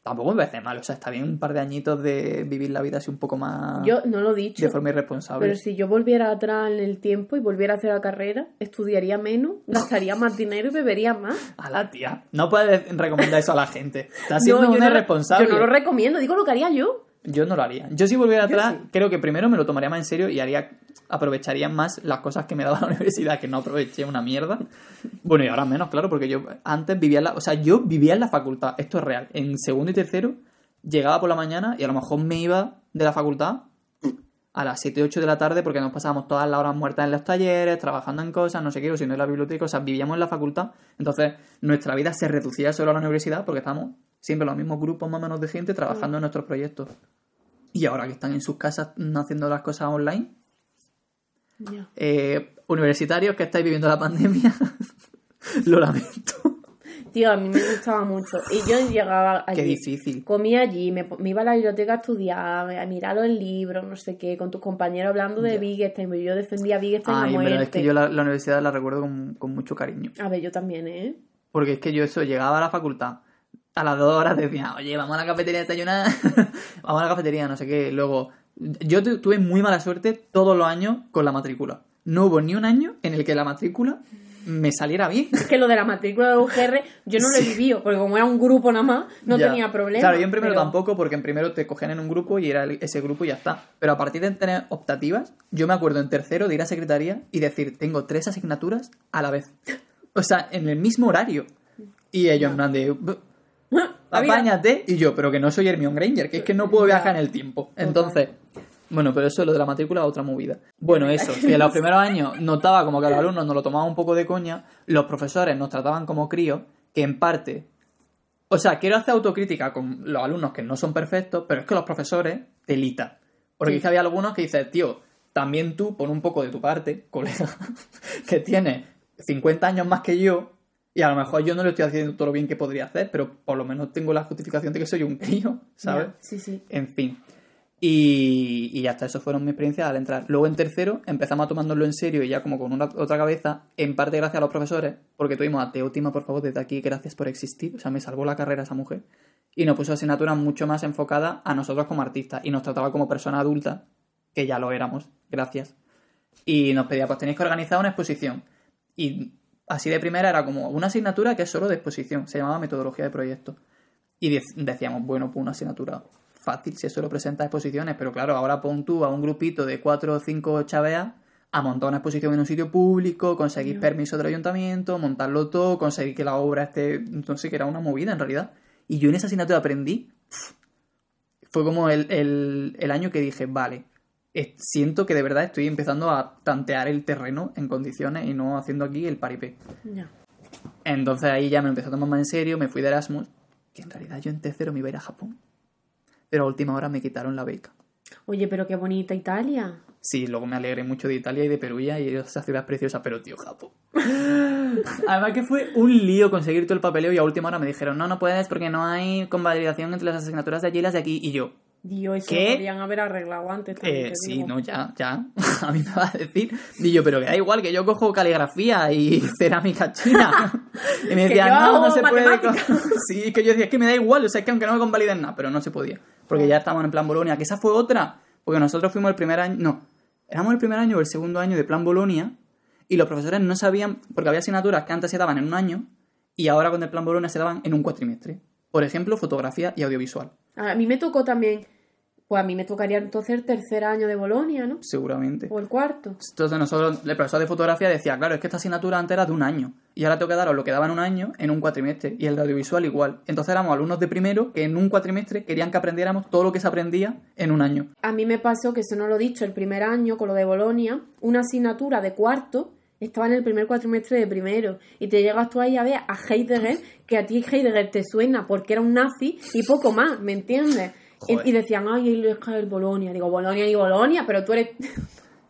Tampoco me parece mal, o sea, está bien un par de añitos de vivir la vida así un poco más Yo no lo he dicho. de forma irresponsable. Pero si yo volviera atrás en el tiempo y volviera a hacer la carrera, estudiaría menos, *laughs* gastaría más dinero y bebería más. A la tía. No puedes recomendar eso a la gente. Estás *laughs* siendo No, yo una no- irresponsable. Yo no lo recomiendo, digo lo que haría yo. Yo no lo haría. Yo si volviera atrás, sí. creo que primero me lo tomaría más en serio y haría aprovecharía más las cosas que me daba *laughs* la universidad, que no aproveché una mierda. Bueno, y ahora menos, claro, porque yo antes vivía en la... O sea, yo vivía en la facultad, esto es real. En segundo y tercero llegaba por la mañana y a lo mejor me iba de la facultad a las 7, 8 de la tarde porque nos pasábamos todas las horas muertas en los talleres, trabajando en cosas, no sé qué, o si no en la biblioteca, o sea, vivíamos en la facultad. Entonces, nuestra vida se reducía solo a la universidad porque estábamos siempre los mismos grupos más o menos de gente trabajando en nuestros proyectos. Y ahora que están en sus casas mm, haciendo las cosas online, eh, universitarios que estáis viviendo la pandemia, *laughs* lo lamento. Tío, a mí me gustaba mucho. Y yo llegaba allí. Qué difícil. Comía allí, me, me iba a la biblioteca a estudiar, a mirar los libros, no sé qué, con tus compañeros hablando de Ya. Wittgenstein. Yo defendía a Wittgenstein Ay, muerte. verdad es que yo la, la universidad la recuerdo con, con mucho cariño. A ver, yo también, ¿eh? Porque es que yo eso, llegaba a la facultad, a las dos horas decía, oye, vamos a la cafetería a desayunar, *laughs* vamos a la cafetería, no sé qué. Luego, yo tu- tuve muy mala suerte todos los años con la matrícula. No hubo ni un año en el que la matrícula me saliera bien. Es que lo de la matrícula de UGR yo no lo he vivido, porque como era un grupo nada más, no Ya. tenía problema. Claro, yo en primero pero- tampoco, porque en primero te cogían en un grupo y era ese grupo y ya está. Pero a partir de tener optativas, yo me acuerdo en tercero de ir a secretaría y decir, tengo tres asignaturas a la vez. O sea, en el mismo horario. Y ellos en plan de, "Bu- La vida. Apáñate. Y yo, pero que no soy Hermione Granger, que es que no puedo viajar en el tiempo. Entonces, bueno, pero eso lo de la matrícula otra movida. Bueno, eso, *laughs* que en los primeros años notaba como que los alumnos nos lo tomaban un poco de coña, los profesores nos trataban como críos, que en parte o sea, quiero hacer autocrítica con los alumnos que no son perfectos, pero es que los profesores telita. Porque Sí. es que había algunos que dices, tío, también tú pon un poco de tu parte, *laughs* colega, que tiene 50 años más que yo, y a lo mejor yo no lo estoy haciendo todo lo bien que podría hacer, pero por lo menos tengo la justificación de que soy un crío, ¿sabes? Sí, sí. En fin. Y, y ya está, eso fueron mis experiencias al entrar. Luego en tercero empezamos a tomárnoslo en serio y ya como con una, otra cabeza, en parte gracias a los profesores, porque tuvimos a Teótima, por favor, desde aquí, gracias por existir. O sea, me salvó la carrera esa mujer. Y nos puso asignaturas mucho más enfocadas a nosotros como artistas y nos trataba como personas adultas, que ya lo éramos, gracias. Y nos pedía, pues tenéis que organizar una exposición. Y así de primera era como una asignatura que es solo de exposición, se llamaba metodología de proyecto. Y dec- decíamos, bueno, pues una asignatura fácil si eso lo presenta exposiciones, pero claro, ahora pon tú a un grupito de cuatro o cinco chaveas a montar una exposición en un sitio público, conseguir permiso del ayuntamiento, montarlo todo, conseguir que la obra esté... Entonces, que era una movida en realidad. Y yo en esa asignatura aprendí... Fue como el, el- el año que dije, vale, siento que de verdad estoy empezando a tantear el terreno en condiciones y no haciendo aquí el paripé. Ya. Entonces ahí ya me empecé a tomar más en serio, me fui de Erasmus, que en realidad yo en tercero me iba a ir a Japón. Pero a última hora me quitaron la beca. Oye, pero qué bonita Italia. Sí, luego me alegré mucho de Italia y de Perugia y esas ciudades preciosas, pero tío, Japón. *laughs* Además que fue un lío conseguir todo el papeleo y a última hora me dijeron, no, no puedes porque no hay convalidación entre las asignaturas de allí y las de aquí. Y yo, Dios, eso ¿Qué? lo podían haber arreglado antes. también Eh, sí, digo. no, ya, ya. *laughs* A mí me va a decir. Y yo, pero que da igual, que yo cojo caligrafía y *laughs* cerámica china. *laughs* Y me Que decía, yo no, no se puede. Sí, es que yo decía, es que me da igual, o sea, es que aunque no me convaliden nada, pero no se podía. Porque ya estábamos en plan Bolonia, que esa fue otra. Porque nosotros fuimos el primer año, no, éramos el primer año o el segundo año de plan Bolonia y los profesores no sabían, porque había asignaturas que antes se daban en un año y ahora con el plan Bolonia se daban en un cuatrimestre. Por ejemplo, fotografía y audiovisual, A mí me tocó también. Pues a mí me tocaría entonces el tercer año de Bolonia, ¿no? seguramente. O el cuarto. Entonces nosotros, el profesor de fotografía decía, claro, es que esta asignatura antes era de un año y ahora tengo que daros lo que daba en un año en un cuatrimestre y el de audiovisual igual. Entonces éramos alumnos de primero que en un cuatrimestre querían que aprendiéramos todo lo que se aprendía en un año. A mí me pasó, que eso no lo he dicho, el primer año con lo de Bolonia, una asignatura de cuarto estaba en el primer cuatrimestre de primero. Y te llegas tú ahí a ver a Heidegger, que a ti Heidegger te suena porque era un nazi y poco más, ¿me entiendes? Y, Joder. y decían, ay, él es el Bolonia. Digo, Bolonia y Bolonia, pero tú eres.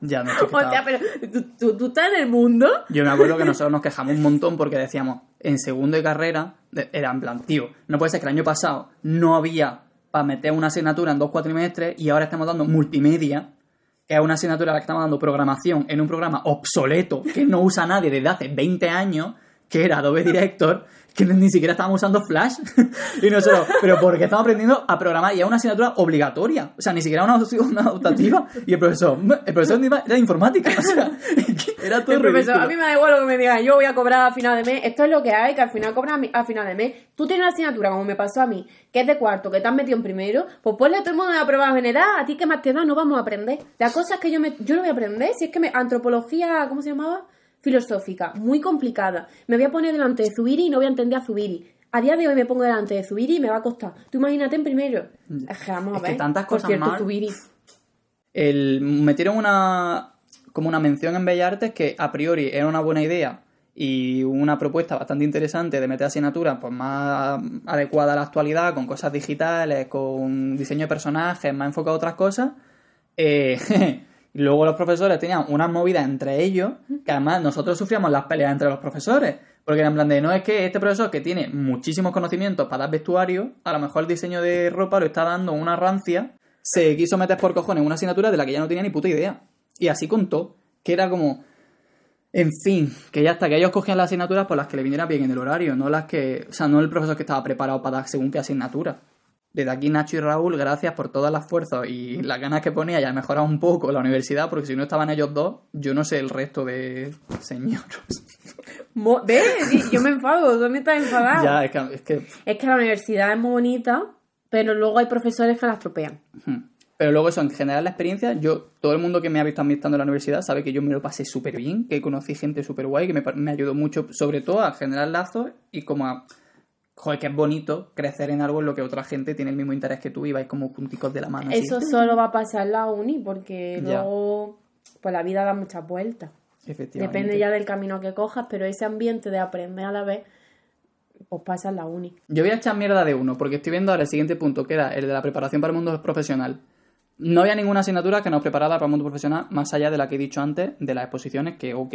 Ya no *laughs* o sea, pero ¿tú, tú, tú estás en el mundo. Yo me acuerdo que nosotros nos quejamos un montón porque decíamos, en segundo de carrera, era en plan, tío, no puede ser que el año pasado no había para meter una asignatura en dos cuatrimestres y ahora estamos dando multimedia, que es una asignatura que estamos dando programación en un programa obsoleto que no usa nadie desde hace 20 años, que era Adobe Director, que ni siquiera estábamos usando Flash. *laughs* y nosotros, pero porque estamos aprendiendo a programar y es una asignatura obligatoria. O sea, ni siquiera una, una optativa. Y el profesor, el profesor era de informática. O sea, *laughs* era todo El profesor, ridículo. a mí me da igual lo que me digan, yo voy a cobrar a final de mes, esto es lo que hay, que al final cobras a final de mes. Tú tienes una asignatura, como me pasó a mí, que es de cuarto, que te has metido en primero, pues ponle a todo el mundo en la prueba general, a ti que más te da, no vamos a aprender. La cosa es que yo, me, yo no voy a aprender, si es que me, antropología, ¿cómo se llamaba? Filosófica, muy complicada. Me voy a poner delante de Zubiri y no voy a entender a Zubiri. A día de hoy me pongo delante de Zubiri y me va a costar. Tú imagínate en primero. Es que vamos a Es que ver. tantas Por cosas cierto, mal. Zubiri. El, metieron una como una mención en Bellas Artes que a priori era una buena idea y una propuesta bastante interesante de meter asignaturas pues, más adecuada a la actualidad, con cosas digitales, con diseño de personajes, más enfocado a otras cosas. Eh, *laughs* luego los profesores tenían unas movidas entre ellos, que además nosotros sufríamos las peleas entre los profesores, Porque en plan de, no es que este profesor que tiene muchísimos conocimientos para dar vestuario, a lo mejor el diseño de ropa lo está dando una rancia, se quiso meter por cojones una asignatura de la que ya no tenía ni puta idea. Y así contó, que era como, en fin, que ya hasta que ellos cogían las asignaturas por las que le viniera bien en el horario, no las que, o sea, no el profesor que estaba preparado para dar según qué asignatura. Desde aquí Nacho y Raúl, gracias por todas las fuerzas y las ganas que ponía ya mejorado un poco la universidad, porque si no estaban ellos dos, yo no sé el resto de señoros. *laughs* Mo- ¿Ves? Yo me enfado, ¿dónde estás enfadado? ya, es que, es que Es que la universidad es muy bonita, pero luego hay profesores que la estropean. Pero luego eso, en general la experiencia, yo, todo el mundo que me ha visto a mí estando en la universidad sabe que yo me lo pasé súper bien, que conocí gente súper guay, que me, me ayudó mucho, sobre todo a generar lazos y como a, joder, que es bonito crecer en algo en lo que otra gente tiene el mismo interés que tú y vais como junticos de la mano. así. Eso solo va a pasar en la uni, porque Ya. luego pues la vida da muchas vueltas. Efectivamente. Depende ya del camino que cojas, pero ese ambiente de aprender a la vez, pues pasa en la uni. Yo voy a echar mierda de uno, porque estoy viendo ahora el siguiente punto, que era el de la preparación para el mundo profesional. No había ninguna asignatura que nos preparara para el mundo profesional, más allá de la que he dicho antes, de las exposiciones, que ok.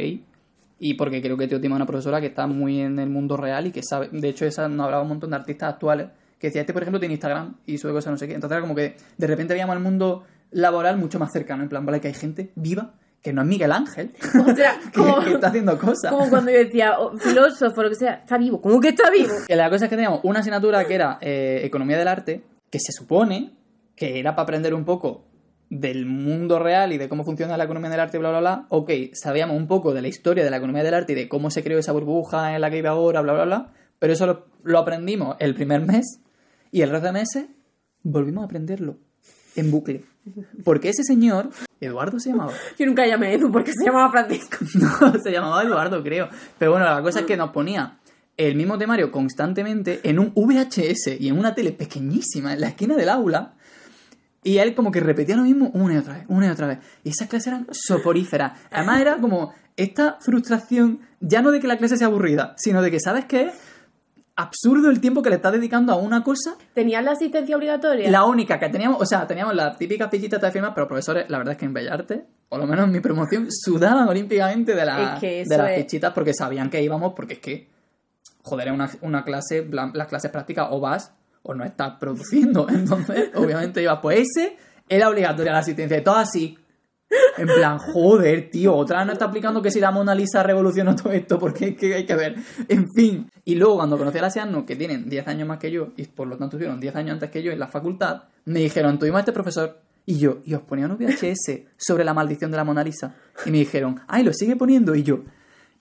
Y porque creo que Teotima es una profesora que está muy en el mundo real y que sabe. De hecho, esa nos hablaba un montón de artistas actuales que decía, este por ejemplo tiene Instagram y sube cosas no sé qué. Entonces era como que de repente veíamos el mundo laboral mucho más cercano. En plan, vale, que hay gente viva que no es Miguel Ángel, *laughs* O sea, *laughs* que, como, que está haciendo cosas. como cuando yo decía, oh, filósofo, lo que sea, está vivo. ¿Cómo que está vivo? Que la cosa es que teníamos una asignatura que era eh, Economía del Arte, que se supone que era para aprender un poco del mundo real y de cómo funciona la economía del arte, bla, bla, bla. Ok, sabíamos un poco de la historia de la economía del arte y de cómo se creó esa burbuja en la que vive ahora, bla, bla, bla. Pero eso lo, lo aprendimos el primer mes y el resto de meses volvimos a aprenderlo en bucle. Porque ese señor, Eduardo se llamaba. *laughs* Yo nunca llamé Edu porque se llamaba Francisco. *laughs* No, se llamaba Eduardo, creo. Pero bueno, la cosa es que nos ponía el mismo temario constantemente en un VHS y en una tele pequeñísima en la esquina del aula. Y él como que repetía lo mismo una y otra vez, una y otra vez. Y esas clases eran soporíferas. Además era como esta frustración, ya no de que la clase sea aburrida, sino de que sabes que es absurdo el tiempo que le estás dedicando a una cosa ¿Tenías la asistencia obligatoria? la única que teníamos, o sea, teníamos las típicas fichitas de firmas, pero profesores, la verdad es que en Bellarte, por lo menos en mi promoción, sudaban olímpicamente de, la- Es que de las es- fichitas porque sabían que íbamos, porque es que, joder, es una, una clase, las clases prácticas o vas o no estás produciendo. *laughs* Entonces, obviamente ibas, pues ese era obligatoria la asistencia, y todo así. En plan, joder, tío, otra vez no está aplicando que si la Mona Lisa revolucionó todo esto, porque es hay que ver. En fin. Y luego, cuando conocí a la Siano, que tienen 10 años más que yo, y por lo tanto tuvieron 10 años antes que yo en la facultad, me dijeron, tuvimos a este profesor, y yo, y os ponía un VHS sobre la maldición de la Mona Lisa. Y me dijeron, ay, lo sigue poniendo, y yo,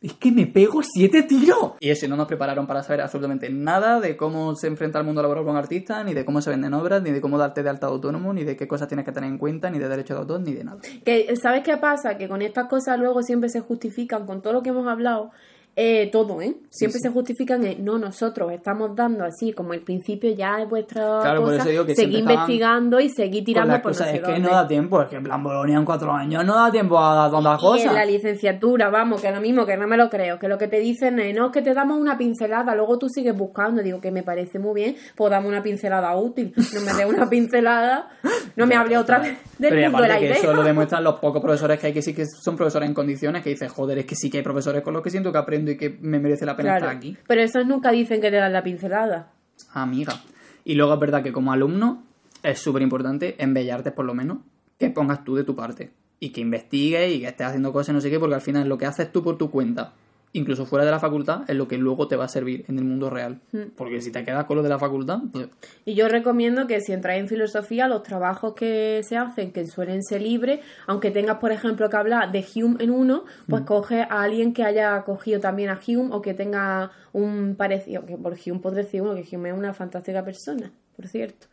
es que me pego siete tiros. Y eso, no nos prepararon para saber absolutamente nada de cómo se enfrenta al mundo laboral con artistas, ni de cómo se venden obras, ni de cómo darte de alta de autónomo, ni de qué cosas tienes que tener en cuenta, ni de derecho de autor, ni de nada. Que, ¿Sabes qué pasa? Que con estas cosas luego siempre se justifican, con todo lo que hemos hablado, eh, todo, ¿eh? Siempre sí. se justifican en, no, nosotros estamos dando así, como el principio ya es vuestra Claro, por cosa, eso digo que estaban investigando y seguir Con tirando por cosas, no sé es que no da tiempo, es que en plan Bolonia en cuatro años no da tiempo a dar tantas Y en cosas. la licenciatura, vamos, que lo mismo, que no me lo creo, que lo que te dicen es, no, es que te damos una pincelada, luego tú sigues buscando, digo que me parece muy bien, pues dame una pincelada útil, no me dé una *laughs* pincelada, no me hable otra vez del Pero mundo de la que idea. eso lo demuestran los pocos profesores que hay que sí que son profesores en condiciones que dices, joder, es que sí que hay profesores con los que siento que aprendo y que me merece la pena Claro, estar aquí. Pero esos nunca dicen que te dan la pincelada. Amiga. Y luego es verdad que como alumno es súper importante en por lo menos que pongas tú de tu parte y que investigues y que estés haciendo cosas no sé qué porque al final lo que haces tú por tu cuenta incluso fuera de la facultad es lo que luego te va a servir en el mundo real Hmm. porque si te quedas con lo de la facultad pues, Y yo recomiendo que si entráis en filosofía, los trabajos que se hacen, que suelen ser libres, aunque tengas, por ejemplo, que hablar de Hume en uno, pues coge a alguien que haya cogido también a Hume o que tenga un parecido, que por Hume podré decir uno, que Hume es una fantástica persona, por cierto.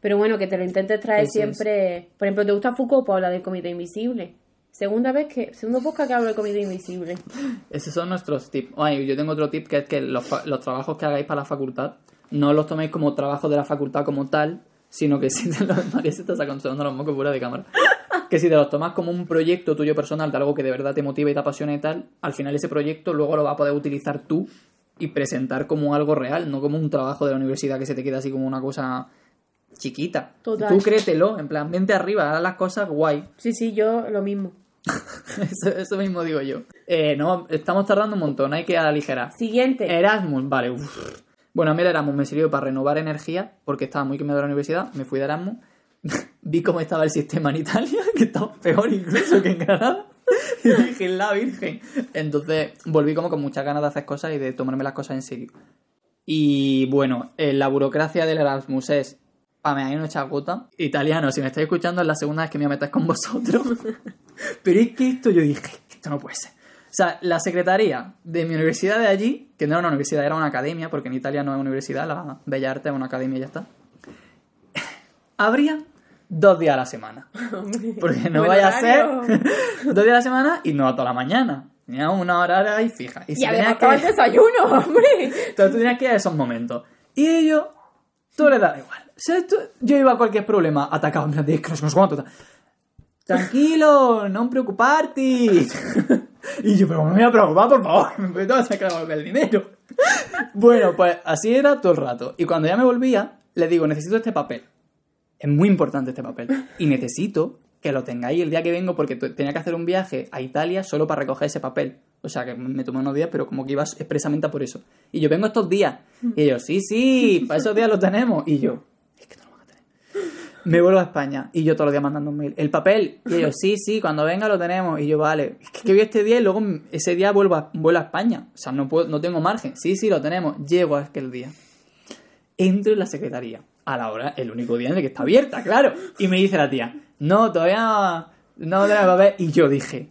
Pero bueno, que te lo intentes traer Eso es. siempre. Por ejemplo, ¿te gusta Foucault? Pues habla del Comité Invisible. Segunda vez que, segundo podcast que hablo del Comité Invisible. Esos son nuestros tips. Ay, yo tengo otro tip que es que los, los trabajos que hagáis para la facultad no los toméis como trabajos de la facultad como tal, sino que *laughs* si te los... María se está sacando los mocos fuera de cámara. Que si te los tomas como un proyecto tuyo personal de algo que de verdad te motiva y te apasiona y tal, al final ese proyecto luego lo vas a poder utilizar tú y presentar como algo real, no como un trabajo de la universidad que se te queda así como una cosa chiquita. Total. Tú créetelo, en plan, vente arriba, haz las cosas guay. Sí, sí, yo lo mismo. *laughs* eso, eso mismo digo yo. Eh, no, estamos tardando un montón, hay que aligerar. Siguiente. Erasmus, vale. uf. Bueno, a mí el Erasmus me sirvió para renovar energía, porque estaba muy quemado de la universidad, me fui de Erasmus, *laughs* vi cómo estaba el sistema en Italia, *laughs* que estaba peor incluso que en Granada, y dije, la virgen. Entonces volví como con muchas ganas de hacer cosas y de tomarme las cosas en serio. Y bueno, eh, la burocracia del Erasmus es, hay una chacota. Italiano, si me estáis escuchando, es la segunda vez que me meter con vosotros. *laughs* Pero es que esto yo dije, esto no puede ser. O sea, la secretaría de mi universidad de allí, que no era una universidad, era una academia, porque en Italia no es universidad, la Bella Arte es una academia y ya está. *laughs* Habría dos días a la semana. Porque no vaya a ser *laughs* dos días a la semana y no a toda la mañana. Tenía una hora ahí fija. Y, Y si además estaba el desayuno, hombre. entonces tú tenías que ir a esos momentos. Y ellos, todo les daba igual. Yo iba a cualquier problema atacado, en plan de no sé cuánto. Tranquilo, no preocuparte. *laughs* y yo, pero ¿cómo me voy a preocupar, por favor, *laughs* me sacar a volver el dinero. *laughs* bueno, pues así era todo el rato. Y cuando ya me volvía, le digo, necesito este papel. Es muy importante este papel. Y necesito que lo tengáis el día que vengo porque tenía que hacer un viaje a Italia solo para recoger ese papel. O sea, que me tomé unos días, pero como que ibas expresamente a por eso. Y yo vengo estos días. Y ellos, sí, sí, para esos días lo tenemos. Y yo, es que no lo van a tener. Me vuelvo a España y yo todos los días mandando un mail. El papel. Y ellos, *laughs* sí, sí, cuando venga lo tenemos. Y yo, vale. Es que voy este día y luego ese día vuelvo a, vuelvo a España. O sea, no, puedo, no tengo margen. Sí, sí, lo tenemos. Llego a aquel día. Entro en la secretaría. A la hora, el único día en el que está abierta, claro. Y me dice la tía, no, todavía no tenemos papel. Y yo dije,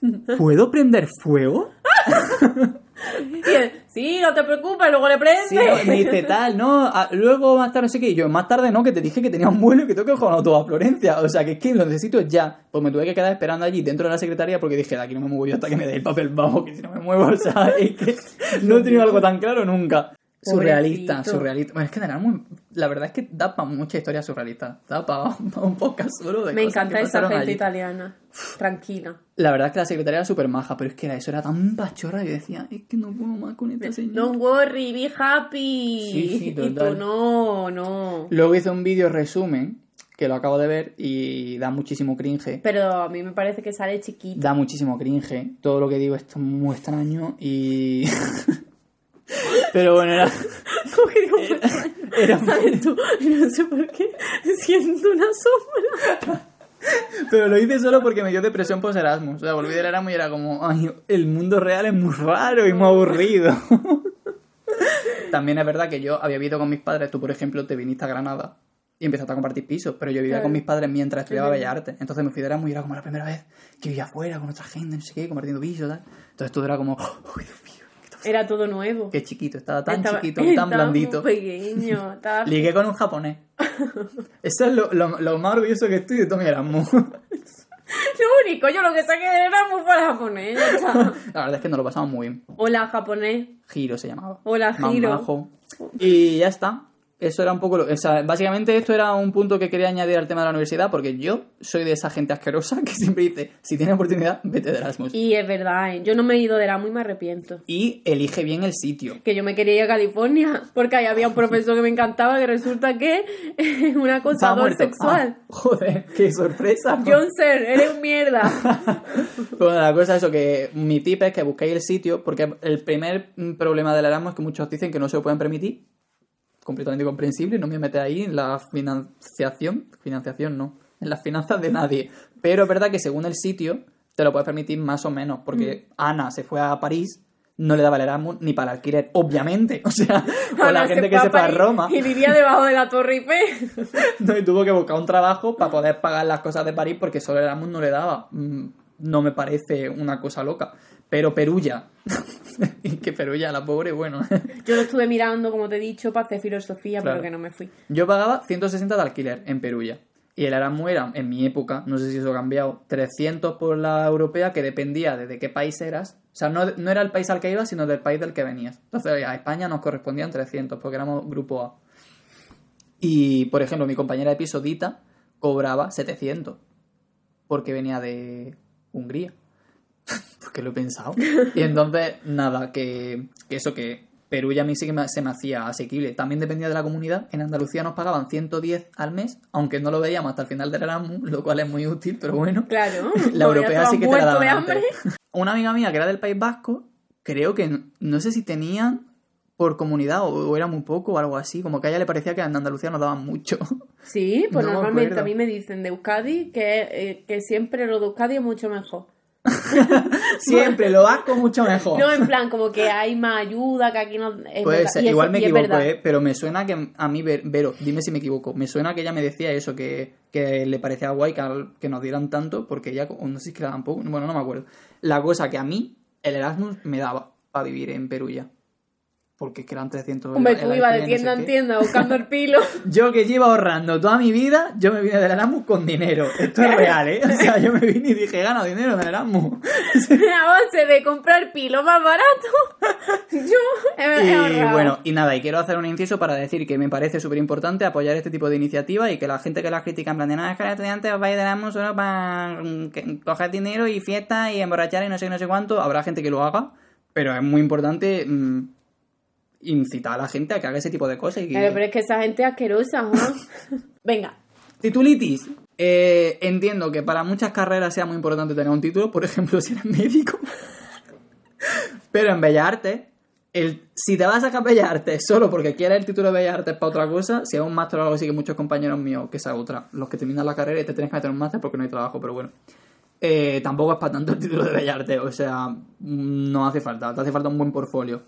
*laughs* ¿puedo prender fuego? *laughs* *laughs* Y él, sí, no te preocupes, luego le prende. Sí, no, me dice tal, no, a- luego más tarde no sé qué. Y yo, más tarde no, que te dije que tenía un vuelo y que tengo que coger un autobús a Florencia. O sea, que es que lo necesito ya. Pues me tuve que quedar esperando allí dentro de la secretaría porque dije, de aquí no me muevo yo hasta que me dé el papel bajo, que si no me muevo, *laughs* o sea, es que no he tenido algo tan claro nunca. Surrealista, Pobrecito. surrealista. Bueno, es que en Erasmus, la verdad es que da para mucha historia surrealista. Da para *laughs* un podcast solo de Me cosas encanta que esa gente allí. italiana. Tranquila. La verdad es que la secretaria era súper maja, pero es que eso, era tan pachorra. Yo decía, es que no puedo más con esta señora. Don't worry, be happy. Sí, sí, y tú total. no, no. Luego hice un vídeo resumen, que lo acabo de ver, y da muchísimo cringe. Pero a mí me parece que sale chiquita. Da muchísimo cringe. Todo lo que digo es muy extraño y... *laughs* Pero bueno, era... ¿Cómo que digo, era ¿Sabes tú? No sé por qué siento una sombra. Pero lo hice solo porque me dio depresión post Erasmus. O sea, volví del Erasmus y era como, ay, el mundo real es muy raro y muy aburrido. *laughs* También es verdad que yo había vivido con mis padres. Tú, por ejemplo, te viniste a Granada y empezaste a compartir pisos. Pero yo vivía Claro. con mis padres mientras estudiaba Ujú. Bellas Artes. Entonces me fui de Erasmus y era como la primera vez que vivía afuera con otra gente, no sé qué, compartiendo pisos, tal. Entonces todo era como, uy, Dios mío, Era todo nuevo. qué chiquito, estaba tan Estaba- chiquito, *laughs* tan estaba blandito. Muy pequeño. Estaba... *laughs* Ligué con un japonés. *laughs* Eso es lo, lo- lo más orgulloso que estoy de todo mi Erasmus. Lo único, yo lo que saqué era muy para japonés. ya está. La verdad es que nos lo pasamos muy bien. Hola, japonés. Giro se llamaba. Hola, Giro. Y ya está. Eso era un poco lo. O sea, básicamente esto era un punto que quería añadir al tema de la universidad, porque yo soy de esa gente asquerosa *laughs* que siempre dice: si tienes oportunidad, vete de Erasmus. Y, Y es verdad, ¿eh? yo no me he ido de Erasmus y me arrepiento. elige bien el sitio. Que yo me quería ir a California porque ahí había un profesor que me encantaba que resulta que es un acosador sexual. Ah, joder, qué sorpresa. Johnson, eres un mierda. *laughs* Bueno, la cosa es eso, que mi tip es que busquéis el sitio, porque el primer problema del Erasmus es que muchos dicen que no se lo pueden permitir. Completamente comprensible, no me mete ahí en la financiación. Financiación no, en las finanzas de nadie. Pero es verdad que según el sitio, te lo puedes permitir más o menos, porque Ana se fue a París, no le daba el Erasmus ni para el alquiler, obviamente. *laughs* O sea, con Ana la gente que se fue a Roma. Y vivía debajo de la Torre Eiffel. *laughs* No, y tuvo que buscar un trabajo para poder pagar las cosas de París porque solo Erasmus no le daba. No me parece una cosa loca. Pero Perulla. *laughs* y que Perulla, la pobre, bueno. *laughs* Yo lo estuve mirando, como te he dicho, para hacer filosofía, Claro. pero que no me fui. Yo pagaba 160 de alquiler en Perulla. Y el Erasmus era, en mi época, no sé si eso ha cambiado, 300 por la europea, que dependía de, de qué país eras. O sea, no, no era el país al que ibas, sino del país del que venías. Entonces, a España nos correspondían 300, porque éramos grupo A. Y, por ejemplo, mi compañera de piso, Dita, cobraba 700, porque venía de Hungría. *laughs* porque lo he pensado. Y entonces, nada, que, que eso que Perulla a mí sí que me- se me hacía asequible. También dependía de la comunidad. En Andalucía nos pagaban 110 al mes, aunque no lo veíamos hasta el final del Erasmus, lo cual es muy útil, pero bueno. Claro. *laughs* La europea ya sí que te la daban. Una amiga mía que era del País Vasco, creo que no, no sé si tenían por comunidad o, o era muy poco o algo así, como que a ella le parecía que en Andalucía nos daban mucho. *laughs* Sí, pues No me normalmente a mí me dicen de Euskadi que, eh, que siempre lo de Euskadi es mucho mejor. *laughs* Siempre lo vasco mucho mejor. No, en plan, como que hay más ayuda, que aquí no... es eso- igual me y equivoco. ¿eh? pero me suena que a mí, Ver- Vero, dime si me equivoco, me suena que ella me decía eso, que, que le parecía guay que, que nos dieran tanto, porque ella, no sé si es que le daban poco, bueno, no me acuerdo. La cosa que a mí, el Erasmus me daba para vivir en Perú ya. Porque es que eran 300 Hombre, tú ibas de no tienda sé en tienda buscando el pilo. *laughs* Yo que llevo ahorrando toda mi vida, yo me vine del Erasmus con dinero. Esto es real, ¿eh? O sea, yo me vine y dije, gano dinero en el Erasmus. *laughs* a base de comprar pilo más barato. *laughs* Yo he, Y ahorrado. bueno, y nada, y quiero hacer un inciso para decir que me parece súper importante apoyar este tipo de iniciativas y que la gente que las critica en plan de no, es que los estudiantes os vais de Erasmus solo para mm, coger dinero y fiesta y emborrachar y no sé qué, no sé cuánto, habrá gente que lo haga, pero es muy importante mm, incitar a la gente a que haga ese tipo de cosas. Y que... Claro, pero es que esa gente es asquerosa, ¿no? *laughs* Venga. Titulitis. Eh, entiendo que para muchas carreras sea muy importante tener un título, por ejemplo, *laughs* si eres médico. Pero en Bellas Artes, el, si te vas a sacar Bellas Artes solo porque quieres el título de Bellas Artes para otra cosa, si es un máster o algo así que muchos compañeros míos, que esa otra, los que terminan la carrera y te tienes que meter un máster porque no hay trabajo, pero bueno. Eh, tampoco es para tanto el título de Bellas Artes, o sea, no hace falta, te hace falta un buen portfolio.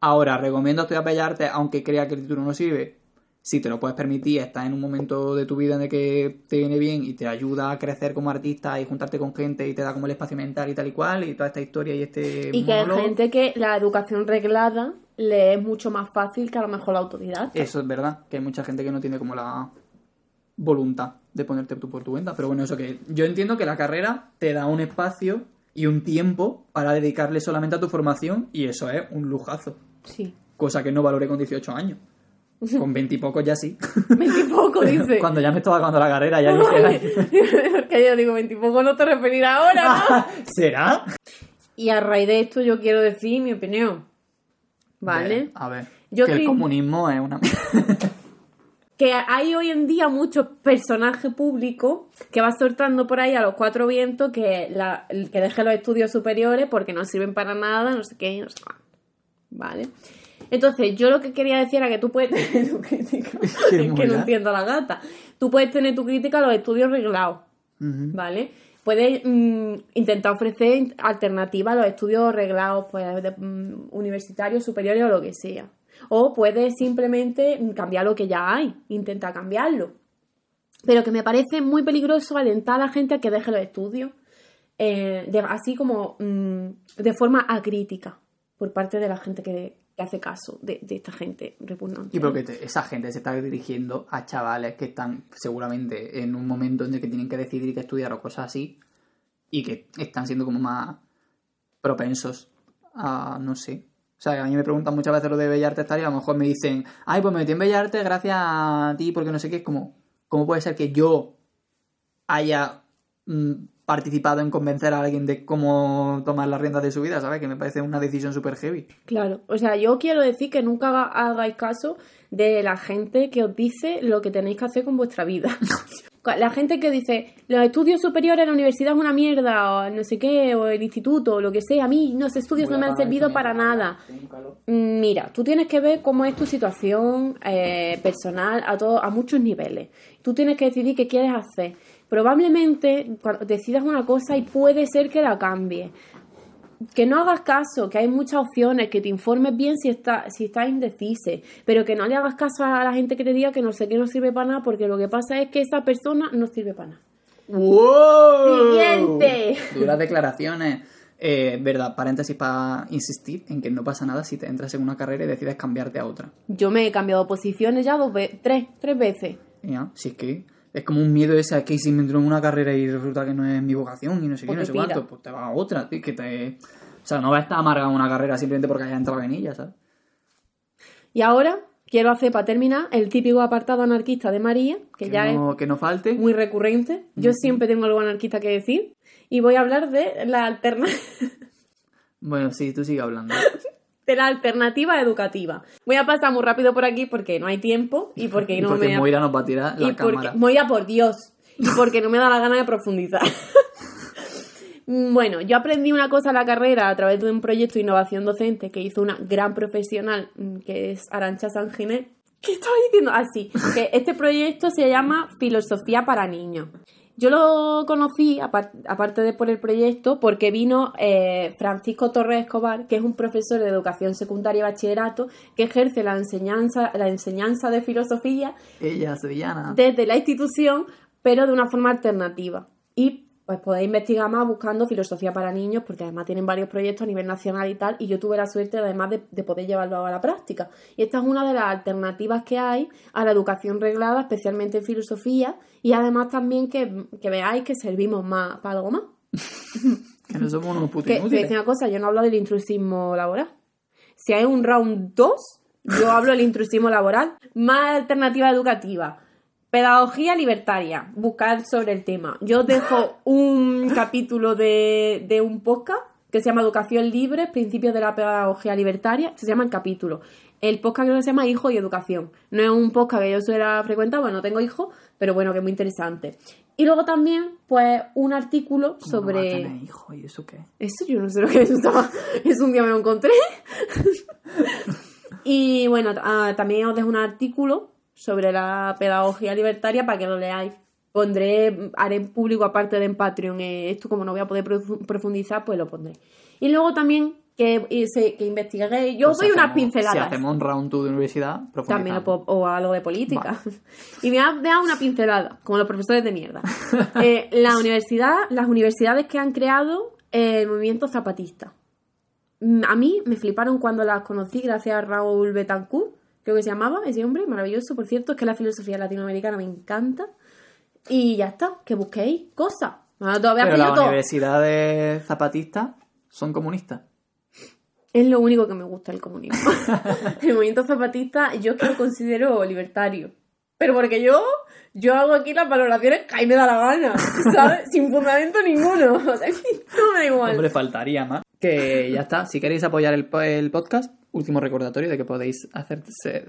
Ahora, recomiendo estudiar Bellas Artes aunque crea que el título no sirve. Si te lo puedes permitir, estás en un momento de tu vida en el que te viene bien y te ayuda a crecer como artista y juntarte con gente y te da como el espacio mental y tal y cual y toda esta historia y este Y que hay gente que la educación reglada le es mucho más fácil que a lo mejor la autodidacta. Eso es verdad, que hay mucha gente que no tiene como la voluntad de ponerte tú por tu cuenta. Pero bueno, eso que yo entiendo que la carrera te da un espacio y un tiempo para dedicarle solamente a tu formación y eso es un lujazo. Sí. Cosa que no valoré con 18 años. *laughs* Con 20 y pocos ya sí. Veintipoco, dice. *laughs* Cuando ya me estaba acabando la carrera ya *laughs* dije... Porque yo digo, veintipoco no te referirás ahora, ¿no? ¿Será? Y a raíz de esto yo quiero decir mi opinión. ¿Vale? A ver. Yo que el comunismo es una... Que hay hoy en día muchos personajes públicos que va soltando por ahí a los cuatro vientos que, la, que deje los estudios superiores porque no sirven para nada, no sé qué, no sé cuánto. ¿Vale? Entonces, yo lo que quería decir era que tú puedes *laughs* tener tu crítica. *laughs* Es que no entiendo a la gata. Tú puedes tener tu crítica a los estudios reglados. ¿vale? Puedes mm, intentar ofrecer alternativas a los estudios reglados, pues, de, mm, universitarios, superiores o lo que sea. O puedes simplemente cambiar lo que ya hay, intenta cambiarlo. Pero que me parece muy peligroso alentar a la gente a que deje los estudios, eh, de- así como mm, de forma acrítica, por parte de la gente que, que hace caso de, de esta gente repugnante. Y porque te- esa gente se está dirigiendo a chavales que están seguramente en un momento en el que tienen que decidir qué estudiar o cosas así y que están siendo como más propensos a, no sé. O sea, a mí me preguntan muchas veces lo de Bellas Artes tal y a lo mejor me dicen, ay, pues me metí en Bellas Artes gracias a ti porque no sé qué. Es como, ¿cómo puede ser que yo haya mm, participado en convencer a alguien de cómo tomar las riendas de su vida, ¿sabes? Que me parece una decisión súper heavy. Claro, o sea, yo quiero decir que nunca hagáis caso de la gente que os dice lo que tenéis que hacer con vuestra vida. *laughs* La gente que dice, los estudios superiores en la universidad es una mierda, o no sé qué, o el instituto, o lo que sea, a mí los estudios no me han servido para nada. Mm, Mira, tú tienes que ver cómo es tu situación eh, personal a, todo, a muchos niveles. Tú tienes que decidir qué quieres hacer. Probablemente cuando decidas una cosa y puede ser que la cambies. Que no hagas caso, que hay muchas opciones, que te informes bien si está, si estás indecise, pero que no le hagas caso a la gente que te diga que no sé qué no sirve para nada, porque lo que pasa es que esa persona no sirve para nada. ¡Wow! Siguiente. Duras declaraciones. Eh, verdad, paréntesis para insistir en que no pasa nada si te entras en una carrera y decides cambiarte a otra. Yo me he cambiado posiciones ya dos veces, tres, tres veces. Ya, Si es que es como un miedo ese a que si me entro en una carrera y resulta que no es mi vocación y no sé qué, Pues no sé cuánto, pues te vas a otra, tío, que te... O sea, no vas a estar amargado en una carrera simplemente porque hayas entrado en ella, ¿sabes? Y ahora quiero hacer para terminar el típico apartado anarquista de María, que, Que, ya no, que no falte. es muy recurrente. Yo siempre tengo algo anarquista que decir. Y voy a hablar de la alternativa. *laughs* Bueno, sí, tú sigue hablando. *laughs* de la alternativa educativa. Voy a pasar muy rápido por aquí porque no hay tiempo y porque *laughs* Y no porque me... Moira nos va a tirar la y porque... cámara. Moira, por Dios. Y porque no me da la gana de profundizar. *laughs* Bueno, yo aprendí una cosa en la carrera a través de un proyecto de innovación docente que hizo una gran profesional, mm, que es Arancha Sanginet. ¿Qué estaba diciendo? Así, que este proyecto se llama Filosofía para Niños. Yo lo conocí, apar- aparte de por el proyecto, porque vino eh, Francisco Torres Escobar, que es un profesor de educación secundaria y bachillerato, que ejerce la enseñanza, la enseñanza de filosofía Ella, sevillana. desde la institución, pero de una forma alternativa. Y pues podéis investigar más buscando filosofía para niños, porque además tienen varios proyectos a nivel nacional y tal, y yo tuve la suerte además de, de poder llevarlo a la práctica. Y esta es una de las alternativas que hay a la educación reglada, especialmente en filosofía, y además también que, que veáis que servimos más para algo más. *laughs* Que no somos unos putos Que, una cosa, yo no hablo del intrusismo laboral. Si hay un round 2, yo hablo del intrusismo laboral. Más alternativa educativa. Pedagogía libertaria. Buscar sobre el tema. Yo os dejo un *laughs* capítulo de, de un podcast que se llama Educación Libre, Principios de la Pedagogía Libertaria. Se llama el capítulo. El podcast creo que se llama Hijo y Educación. No es un podcast que yo suela frecuentar, bueno, no tengo hijos, pero bueno, que es muy interesante. Y luego también, pues, un artículo ¿Cómo no va a sobre... tener hijo? ¿Y eso qué? Eso yo no sé lo que es. Es un día me lo encontré. *laughs* y bueno, ah, también os dejo un artículo sobre la pedagogía libertaria para que lo leáis. Pondré, haré en público aparte de en Patreon eh, esto, como no voy a poder profu- profundizar, pues lo pondré. Y luego también que, y se- que investigué, yo Pues doy unas hacemos- pinceladas. Si hacemos un round 2 de universidad, También lo profundizamos. puedo- o algo de política. *laughs* Y me ha dado una pincelada, como los profesores de mierda. *laughs* Eh, la universidad, las universidades que han creado eh, el movimiento zapatista. Mm, A mí me fliparon cuando las conocí gracias a Raúl Betancourt, creo que se llamaba ese hombre, maravilloso, por cierto, es que la filosofía latinoamericana me encanta. Y ya está, que busquéis cosas. Todavía Pero las todo. universidades zapatistas son comunistas. Es lo único que me gusta el comunismo. *laughs* *laughs* el movimiento zapatista yo es que lo considero libertario. Pero porque yo, yo hago aquí las valoraciones que a mí me da la gana, ¿sabes? Sin fundamento ninguno. *laughs* O sea, no me da igual. Hombre, faltaría más. Que ya está. Si queréis apoyar el, po- el podcast, último recordatorio de que podéis hacerse,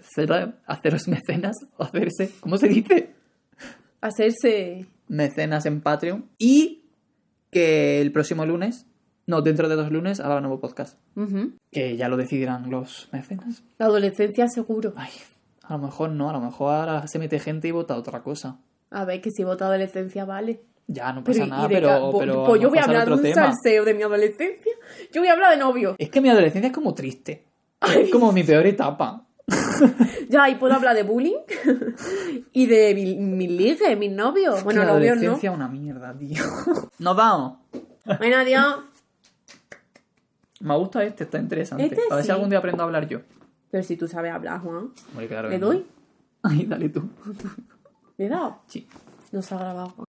haceros mecenas o hacerse, ¿cómo se dice? Hacerse... Mecenas en Patreon. Y que el próximo lunes, no, dentro de dos lunes, habrá un nuevo podcast. Que ya lo decidirán los mecenas. La adolescencia seguro. Ay, a lo mejor no, a lo mejor ahora se mete gente y vota otra cosa. A ver, que si vota adolescencia vale. Ya, no pasa ¿y nada, pero, pero pues yo voy a hablar de un tema. salseo de mi adolescencia. Yo voy a hablar de novio. Es que mi adolescencia es como triste. Es como mi peor etapa. *laughs* Ya, y puedo hablar de bullying *laughs* y de mi- mis ligues, mis novios. Bueno, mi novios no. es una mierda, tío. *laughs* Nos vamos. Bueno, adiós. Me gusta este, está interesante. Este a ver sí. si algún día aprendo a hablar yo. Pero si tú sabes hablar, Juan. Hombre, claro ¿Le que no. doy? Ay, dale tú. ¿Le he dado? Sí. No se ha grabado.